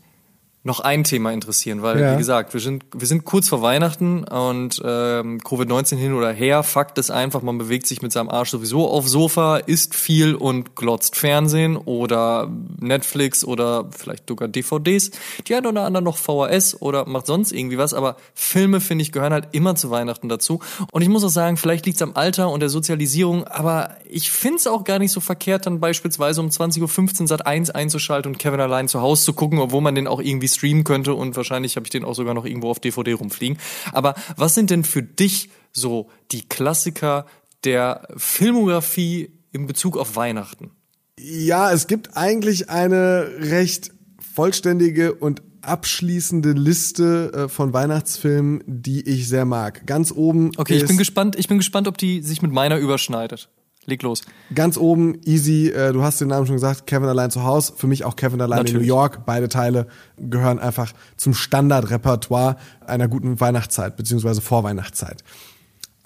Speaker 1: noch ein Thema interessieren, weil ja. wie gesagt, wir sind wir sind kurz vor Weihnachten und ähm, Covid-19 hin oder her. Fakt ist einfach, man bewegt sich mit seinem Arsch sowieso auf Sofa, isst viel und glotzt Fernsehen oder Netflix oder vielleicht sogar DVDs. Die ein oder andere noch VHS oder macht sonst irgendwie was, aber Filme finde ich gehören halt immer zu Weihnachten dazu. Und ich muss auch sagen, vielleicht liegt's am Alter und der Sozialisierung, aber ich find's auch gar nicht so verkehrt, dann beispielsweise um 20:15 Uhr Sat 1 einzuschalten und Kevin allein zu Hause zu gucken, obwohl man den auch irgendwie streamen könnte und wahrscheinlich habe ich den auch sogar noch irgendwo auf DVD rumfliegen. Aber was sind denn für dich so die Klassiker der Filmografie in Bezug auf Weihnachten?
Speaker 2: Ja, es gibt eigentlich eine recht vollständige und abschließende Liste äh, von Weihnachtsfilmen, die ich sehr mag. Ganz oben.
Speaker 1: Okay, ich bin gespannt. Ich bin gespannt, ob die sich mit meiner überschneidet. Leg los.
Speaker 2: Ganz oben, easy, äh, du hast den Namen schon gesagt, Kevin allein zu Hause. Für mich auch Kevin allein Natürlich. in New York. Beide Teile gehören einfach zum Standardrepertoire einer guten Weihnachtszeit, beziehungsweise Vorweihnachtszeit.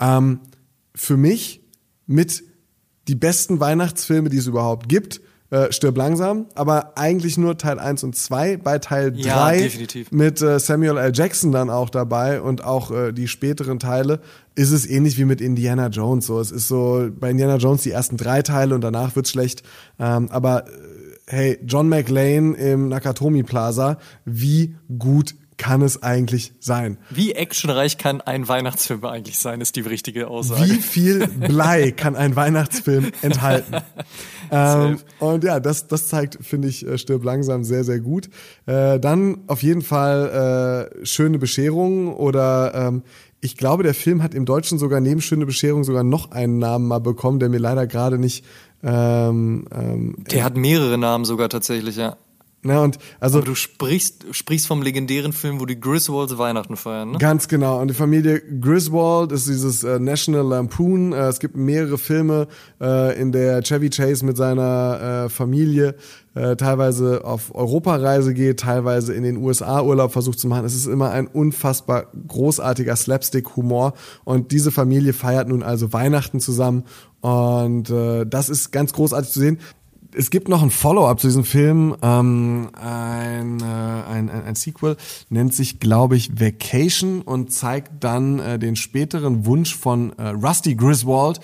Speaker 2: Ähm, für mich mit die besten Weihnachtsfilme, die es überhaupt gibt, äh, Stirb langsam, aber eigentlich nur Teil 1 und 2. Bei Teil 3 ja, mit äh, Samuel L. Jackson dann auch dabei und auch äh, die späteren Teile ist es ähnlich wie mit Indiana Jones. So, es ist so bei Indiana Jones die ersten drei Teile und danach wird's schlecht. Ähm, aber äh, hey, John McLean im Nakatomi Plaza, wie gut kann es eigentlich sein?
Speaker 1: Wie actionreich kann ein Weihnachtsfilm eigentlich sein, ist die richtige Aussage.
Speaker 2: Wie viel Blei kann ein Weihnachtsfilm enthalten? ähm, und ja, das, das zeigt, finde ich, äh, Stirb langsam sehr, sehr gut. Äh, dann auf jeden Fall äh, Schöne Bescherung oder ähm, ich glaube, der Film hat im Deutschen sogar neben Schöne Bescherung sogar noch einen Namen mal bekommen, der mir leider gerade nicht ähm,
Speaker 1: ähm, der hat mehrere Namen sogar tatsächlich, ja.
Speaker 2: Ne, und also
Speaker 1: Aber du sprichst, sprichst vom legendären Film, wo die Griswolds Weihnachten feiern, ne?
Speaker 2: Ganz genau. Und die Familie Griswold ist dieses äh, National Lampoon. Äh, es gibt mehrere Filme, äh, in der Chevy Chase mit seiner äh, Familie äh, teilweise auf Europareise geht, teilweise in den USA Urlaub versucht zu machen. Es ist immer ein unfassbar großartiger Slapstick-Humor. Und diese Familie feiert nun also Weihnachten zusammen. Und äh, das ist ganz großartig zu sehen es gibt noch ein Follow-up zu diesem Film, ähm, ein, äh, ein, ein, ein Sequel, nennt sich, glaube ich, Vacation und zeigt dann äh, den späteren Wunsch von äh, Rusty Griswold,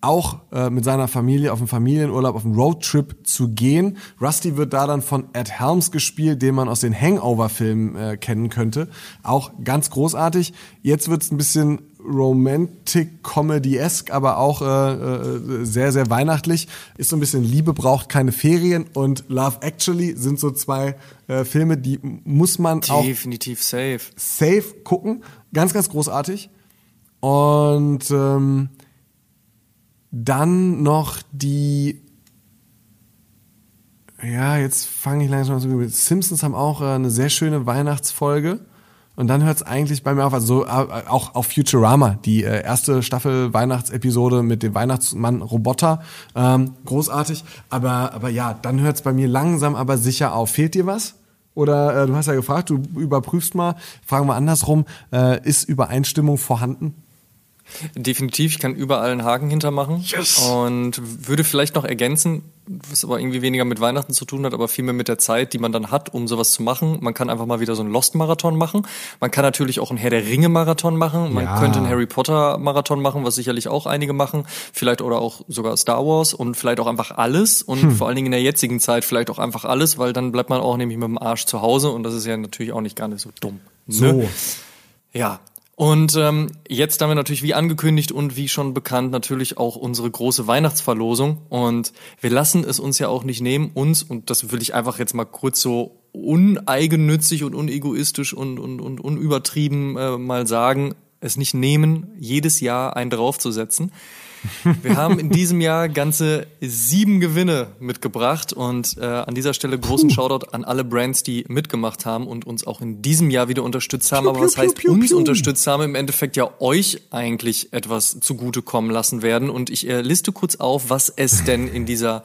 Speaker 2: auch äh, mit seiner Familie auf einen Familienurlaub, auf einen Roadtrip zu gehen. Rusty wird da dann von Ed Helms gespielt, den man aus den Hangover-Filmen äh, kennen könnte. Auch ganz großartig. Jetzt wird's ein bisschen Romantic Comedy-esque, aber auch äh, äh, sehr, sehr weihnachtlich. Ist so ein bisschen Liebe braucht keine Ferien und Love Actually sind so zwei äh, Filme, die muss man
Speaker 1: Definitiv
Speaker 2: auch
Speaker 1: definitiv safe
Speaker 2: safe gucken. Ganz, ganz großartig. Und ähm, dann noch die ja, jetzt fange ich langsam an zu Simpsons haben auch äh, eine sehr schöne Weihnachtsfolge. Und dann hört es eigentlich bei mir auf, also so, äh, auch auf Futurama, die äh, erste Staffel Weihnachtsepisode mit dem Weihnachtsmann Roboter, ähm, großartig. Aber, aber ja, dann hört es bei mir langsam aber sicher auf. Fehlt dir was? Oder äh, du hast ja gefragt, du überprüfst mal, fragen wir andersrum, äh, ist Übereinstimmung vorhanden?
Speaker 1: Definitiv, ich kann überall einen Haken hintermachen. Yes. Und würde vielleicht noch ergänzen, was aber irgendwie weniger mit Weihnachten zu tun hat, aber viel mehr mit der Zeit, die man dann hat, um sowas zu machen. Man kann einfach mal wieder so einen Lost-Marathon machen. Man kann natürlich auch einen Herr der Ringe-Marathon machen. Man
Speaker 2: Ja.
Speaker 1: könnte einen Harry Potter-Marathon machen, was sicherlich auch einige machen. Vielleicht oder auch sogar Star Wars und vielleicht auch einfach alles. Und
Speaker 2: Hm.
Speaker 1: vor allen Dingen in der jetzigen Zeit vielleicht auch einfach alles, weil dann bleibt man auch nämlich mit dem Arsch zu Hause und das ist ja natürlich auch nicht gar nicht so dumm. Ne?
Speaker 2: So.
Speaker 1: Ja. Und ähm, jetzt haben wir natürlich wie angekündigt und wie schon bekannt natürlich auch unsere große Weihnachtsverlosung. Und wir lassen es uns ja auch nicht nehmen, uns, und das will ich einfach jetzt mal kurz so uneigennützig und unegoistisch und, und, und unübertrieben äh, mal sagen, es nicht nehmen, jedes Jahr einen draufzusetzen. Wir haben in diesem Jahr ganze sieben Gewinne mitgebracht und äh, an dieser Stelle großen Shoutout an alle Brands, die mitgemacht haben und uns auch in diesem Jahr wieder unterstützt haben.
Speaker 2: Piu,
Speaker 1: Aber was
Speaker 2: piu,
Speaker 1: heißt
Speaker 2: piu,
Speaker 1: uns unterstützt haben? Im Endeffekt ja euch eigentlich etwas zugutekommen lassen werden. Und ich äh, liste kurz auf, was es denn in dieser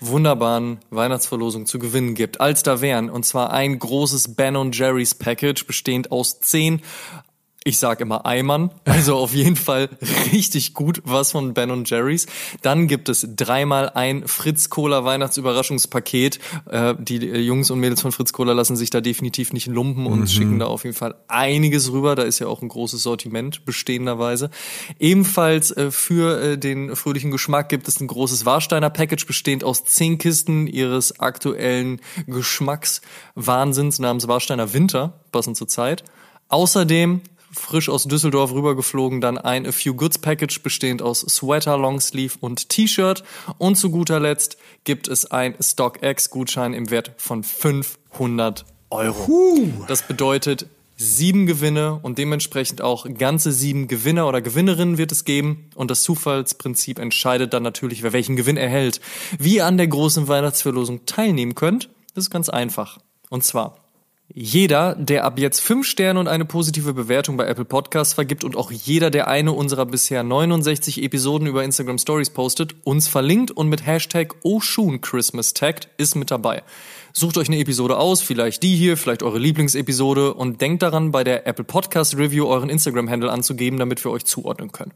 Speaker 1: wunderbaren Weihnachtsverlosung zu gewinnen gibt. Als da wären, und zwar ein großes Ben Jerry's Package, bestehend aus zehn ich sag immer Eimern, also auf jeden Fall richtig gut was von Ben Jerry's. Dann gibt es dreimal ein Fritz Cola Weihnachtsüberraschungspaket. Äh, die äh, Jungs und Mädels von Fritz Cola lassen sich da definitiv nicht lumpen und schicken da auf jeden Fall einiges rüber. Da ist ja auch ein großes Sortiment bestehenderweise. Ebenfalls äh, für äh, den fröhlichen Geschmack gibt es ein großes Warsteiner Package bestehend aus zehn Kisten ihres aktuellen Geschmackswahnsinns namens Warsteiner Winter, passend zur Zeit. Außerdem frisch aus Düsseldorf rübergeflogen, dann ein A Few Goods Package bestehend aus Sweater, Longsleeve und T-Shirt. Und zu guter Letzt gibt es ein StockX Gutschein im Wert von 500 Euro. Das bedeutet sieben Gewinne und dementsprechend auch ganze sieben Gewinner oder Gewinnerinnen wird es geben. Und das Zufallsprinzip entscheidet dann natürlich, wer welchen Gewinn erhält. Wie ihr an der großen Weihnachtsverlosung teilnehmen könnt, das ist ganz einfach. Und zwar jeder, der ab jetzt fünf Sterne und eine positive Bewertung bei Apple Podcasts vergibt und auch jeder, der eine unserer bisher 69 Episoden über Instagram Stories postet, uns verlinkt und mit Hashtag Oshun Christmas taggt, ist mit dabei. Sucht euch eine Episode aus, vielleicht die hier, vielleicht eure Lieblingsepisode und denkt daran, bei der Apple Podcast Review euren Instagram-Handle anzugeben, damit wir euch zuordnen können.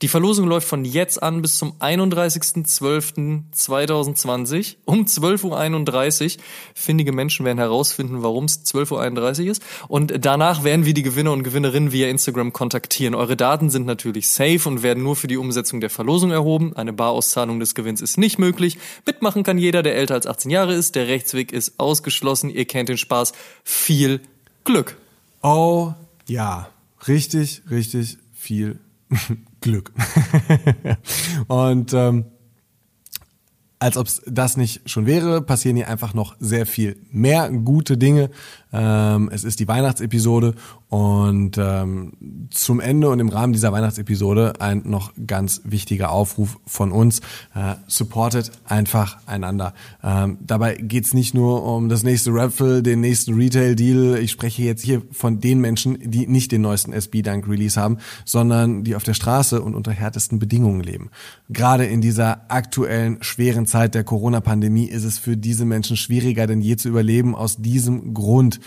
Speaker 1: Die Verlosung läuft von jetzt an bis zum 31.12.2020 um 12.31 Uhr. Findige Menschen werden herausfinden, warum es 12.31 Uhr ist. Und danach werden wir die Gewinner und Gewinnerinnen via Instagram kontaktieren. Eure Daten sind natürlich safe und werden nur für die Umsetzung der Verlosung erhoben. Eine Barauszahlung des Gewinns ist nicht möglich. Mitmachen kann jeder, der älter als 18 Jahre ist. Der Rechtsweg ist ausgeschlossen. Ihr kennt den Spaß. Viel Glück.
Speaker 2: Oh ja, richtig, richtig viel Glück. Und ähm, als ob das nicht schon wäre, passieren hier einfach noch sehr viel mehr gute Dinge. Ähm, es ist die Weihnachtsepisode und ähm, zum Ende und im Rahmen dieser Weihnachtsepisode ein noch ganz wichtiger Aufruf von uns. Äh, supportet einfach einander. Ähm, dabei geht's nicht nur um das nächste Raffle, den nächsten Retail-Deal. Ich spreche jetzt hier von den Menschen, die nicht den neuesten SB-Dunk-Release haben, sondern die auf der Straße und unter härtesten Bedingungen leben. Gerade in dieser aktuellen schweren Zeit der Corona-Pandemie ist es für diese Menschen schwieriger denn je zu überleben. Aus diesem Grund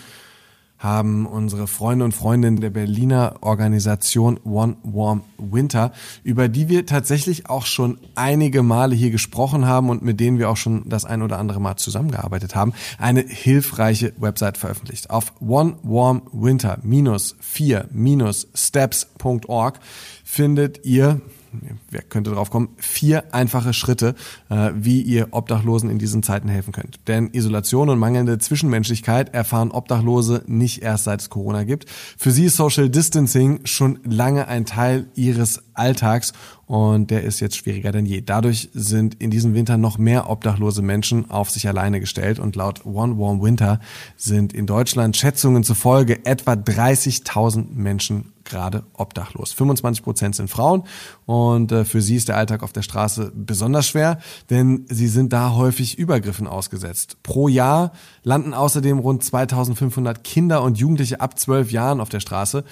Speaker 2: haben unsere Freunde und Freundinnen der Berliner Organisation One Warm Winter, über die wir tatsächlich auch schon einige Male hier gesprochen haben und mit denen wir auch schon das ein oder andere Mal zusammengearbeitet haben, eine hilfreiche Website veröffentlicht. Auf onewarmwinter-4-steps.org findet ihr wer könnte drauf kommen, vier einfache Schritte, äh, wie ihr Obdachlosen in diesen Zeiten helfen könnt. Denn Isolation und mangelnde Zwischenmenschlichkeit erfahren Obdachlose nicht erst seit es Corona gibt. Für sie ist Social Distancing schon lange ein Teil ihres Alltags und der ist jetzt schwieriger denn je. Dadurch sind in diesem Winter noch mehr obdachlose Menschen auf sich alleine gestellt und laut One Warm Winter sind in Deutschland Schätzungen zufolge etwa 30.000 Menschen gerade obdachlos. 25 Prozent sind Frauen und äh, für sie ist der Alltag auf der Straße besonders schwer, denn sie sind da häufig Übergriffen ausgesetzt. Pro Jahr landen außerdem rund 2500 Kinder und Jugendliche ab 12 Jahren auf der Straße.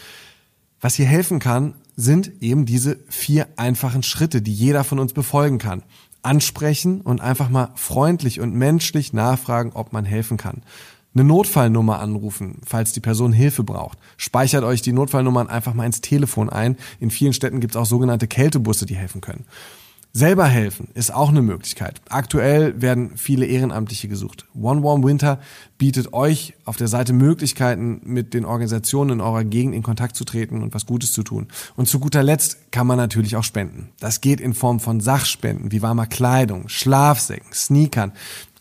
Speaker 2: Was hier helfen kann, sind eben diese vier einfachen Schritte, die jeder von uns befolgen kann. Ansprechen und einfach mal freundlich und menschlich nachfragen, ob man helfen kann. Eine Notfallnummer anrufen, falls die Person Hilfe braucht. Speichert euch die Notfallnummern einfach mal ins Telefon ein. In vielen Städten gibt es auch sogenannte Kältebusse, die helfen können. Selber helfen ist auch eine Möglichkeit. Aktuell werden viele Ehrenamtliche gesucht. One Warm Winter bietet euch auf der Seite Möglichkeiten, mit den Organisationen in eurer Gegend in Kontakt zu treten und was Gutes zu tun. Und zu guter Letzt kann man natürlich auch spenden. Das geht in Form von Sachspenden wie warmer Kleidung, Schlafsäcken, Sneakern,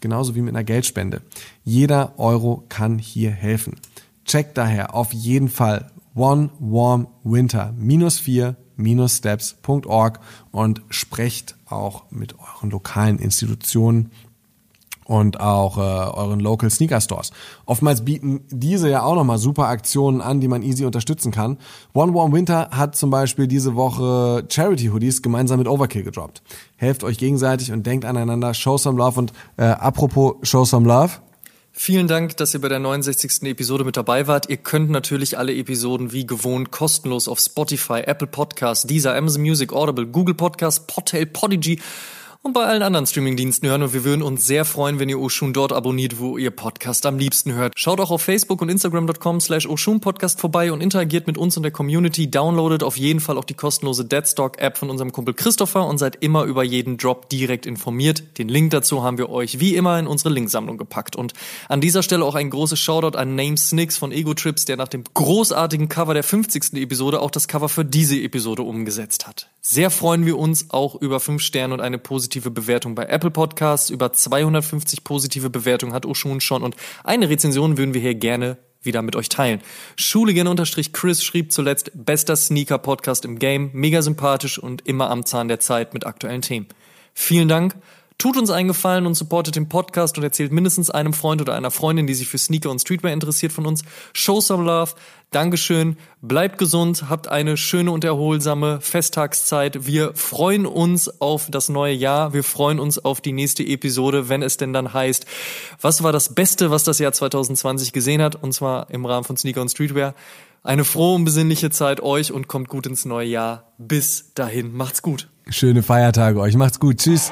Speaker 2: genauso wie mit einer Geldspende. Jeder Euro kann hier helfen. Checkt daher auf jeden Fall One Warm Winter minus 4 steps.org und sprecht auch mit euren lokalen Institutionen und auch äh, euren Local Sneaker Stores. Oftmals bieten diese ja auch nochmal super Aktionen an, die man easy unterstützen kann. One Warm Winter hat zum Beispiel diese Woche Charity Hoodies gemeinsam mit Overkill gedroppt. Helft euch gegenseitig und denkt aneinander. Show some love und äh, apropos Show some love.
Speaker 1: Vielen Dank, dass ihr bei der 69. Episode mit dabei wart. Ihr könnt natürlich alle Episoden wie gewohnt kostenlos auf Spotify, Apple Podcasts, Deezer, Amazon Music, Audible, Google Podcasts, Podtail, Podigy und bei allen anderen Streamingdiensten hören und wir würden uns sehr freuen, wenn ihr Oshun dort abonniert, wo ihr Podcast am liebsten hört. Schaut auch auf Facebook und Instagram.com slash Oshun Podcast vorbei und interagiert mit uns und der Community. Downloadet auf jeden Fall auch die kostenlose Deadstock App von unserem Kumpel Christopher und seid immer über jeden Drop direkt informiert. Den Link dazu haben wir euch wie immer in unsere Linksammlung gepackt. Und an dieser Stelle auch ein großes Shoutout an Name Snicks von Ego Trips, der nach dem großartigen Cover der 50. Episode auch das Cover für diese Episode umgesetzt hat. Sehr freuen wir uns auch über 5 Sterne und eine positive Bewertung bei Apple Podcasts. Über 250 positive Bewertungen hat Oshun schon und eine Rezension würden wir hier gerne wieder mit euch teilen. Schuligen-Chris schrieb zuletzt, bester Sneaker-Podcast im Game, mega sympathisch und immer am Zahn der Zeit mit aktuellen Themen. Vielen Dank. Tut uns einen Gefallen und supportet den Podcast und erzählt mindestens einem Freund oder einer Freundin, die sich für Sneaker und Streetwear interessiert von uns. Show some love. Dankeschön. Bleibt gesund. Habt eine schöne und erholsame Festtagszeit. Wir freuen uns auf das neue Jahr. Wir freuen uns auf die nächste Episode, wenn es denn dann heißt, was war das Beste, was das Jahr 2020 gesehen hat? Und zwar im Rahmen von Sneaker und Streetwear. Eine frohe und besinnliche Zeit euch und kommt gut ins neue Jahr. Bis dahin. Macht's gut.
Speaker 2: Schöne Feiertage euch. Macht's gut. Tschüss.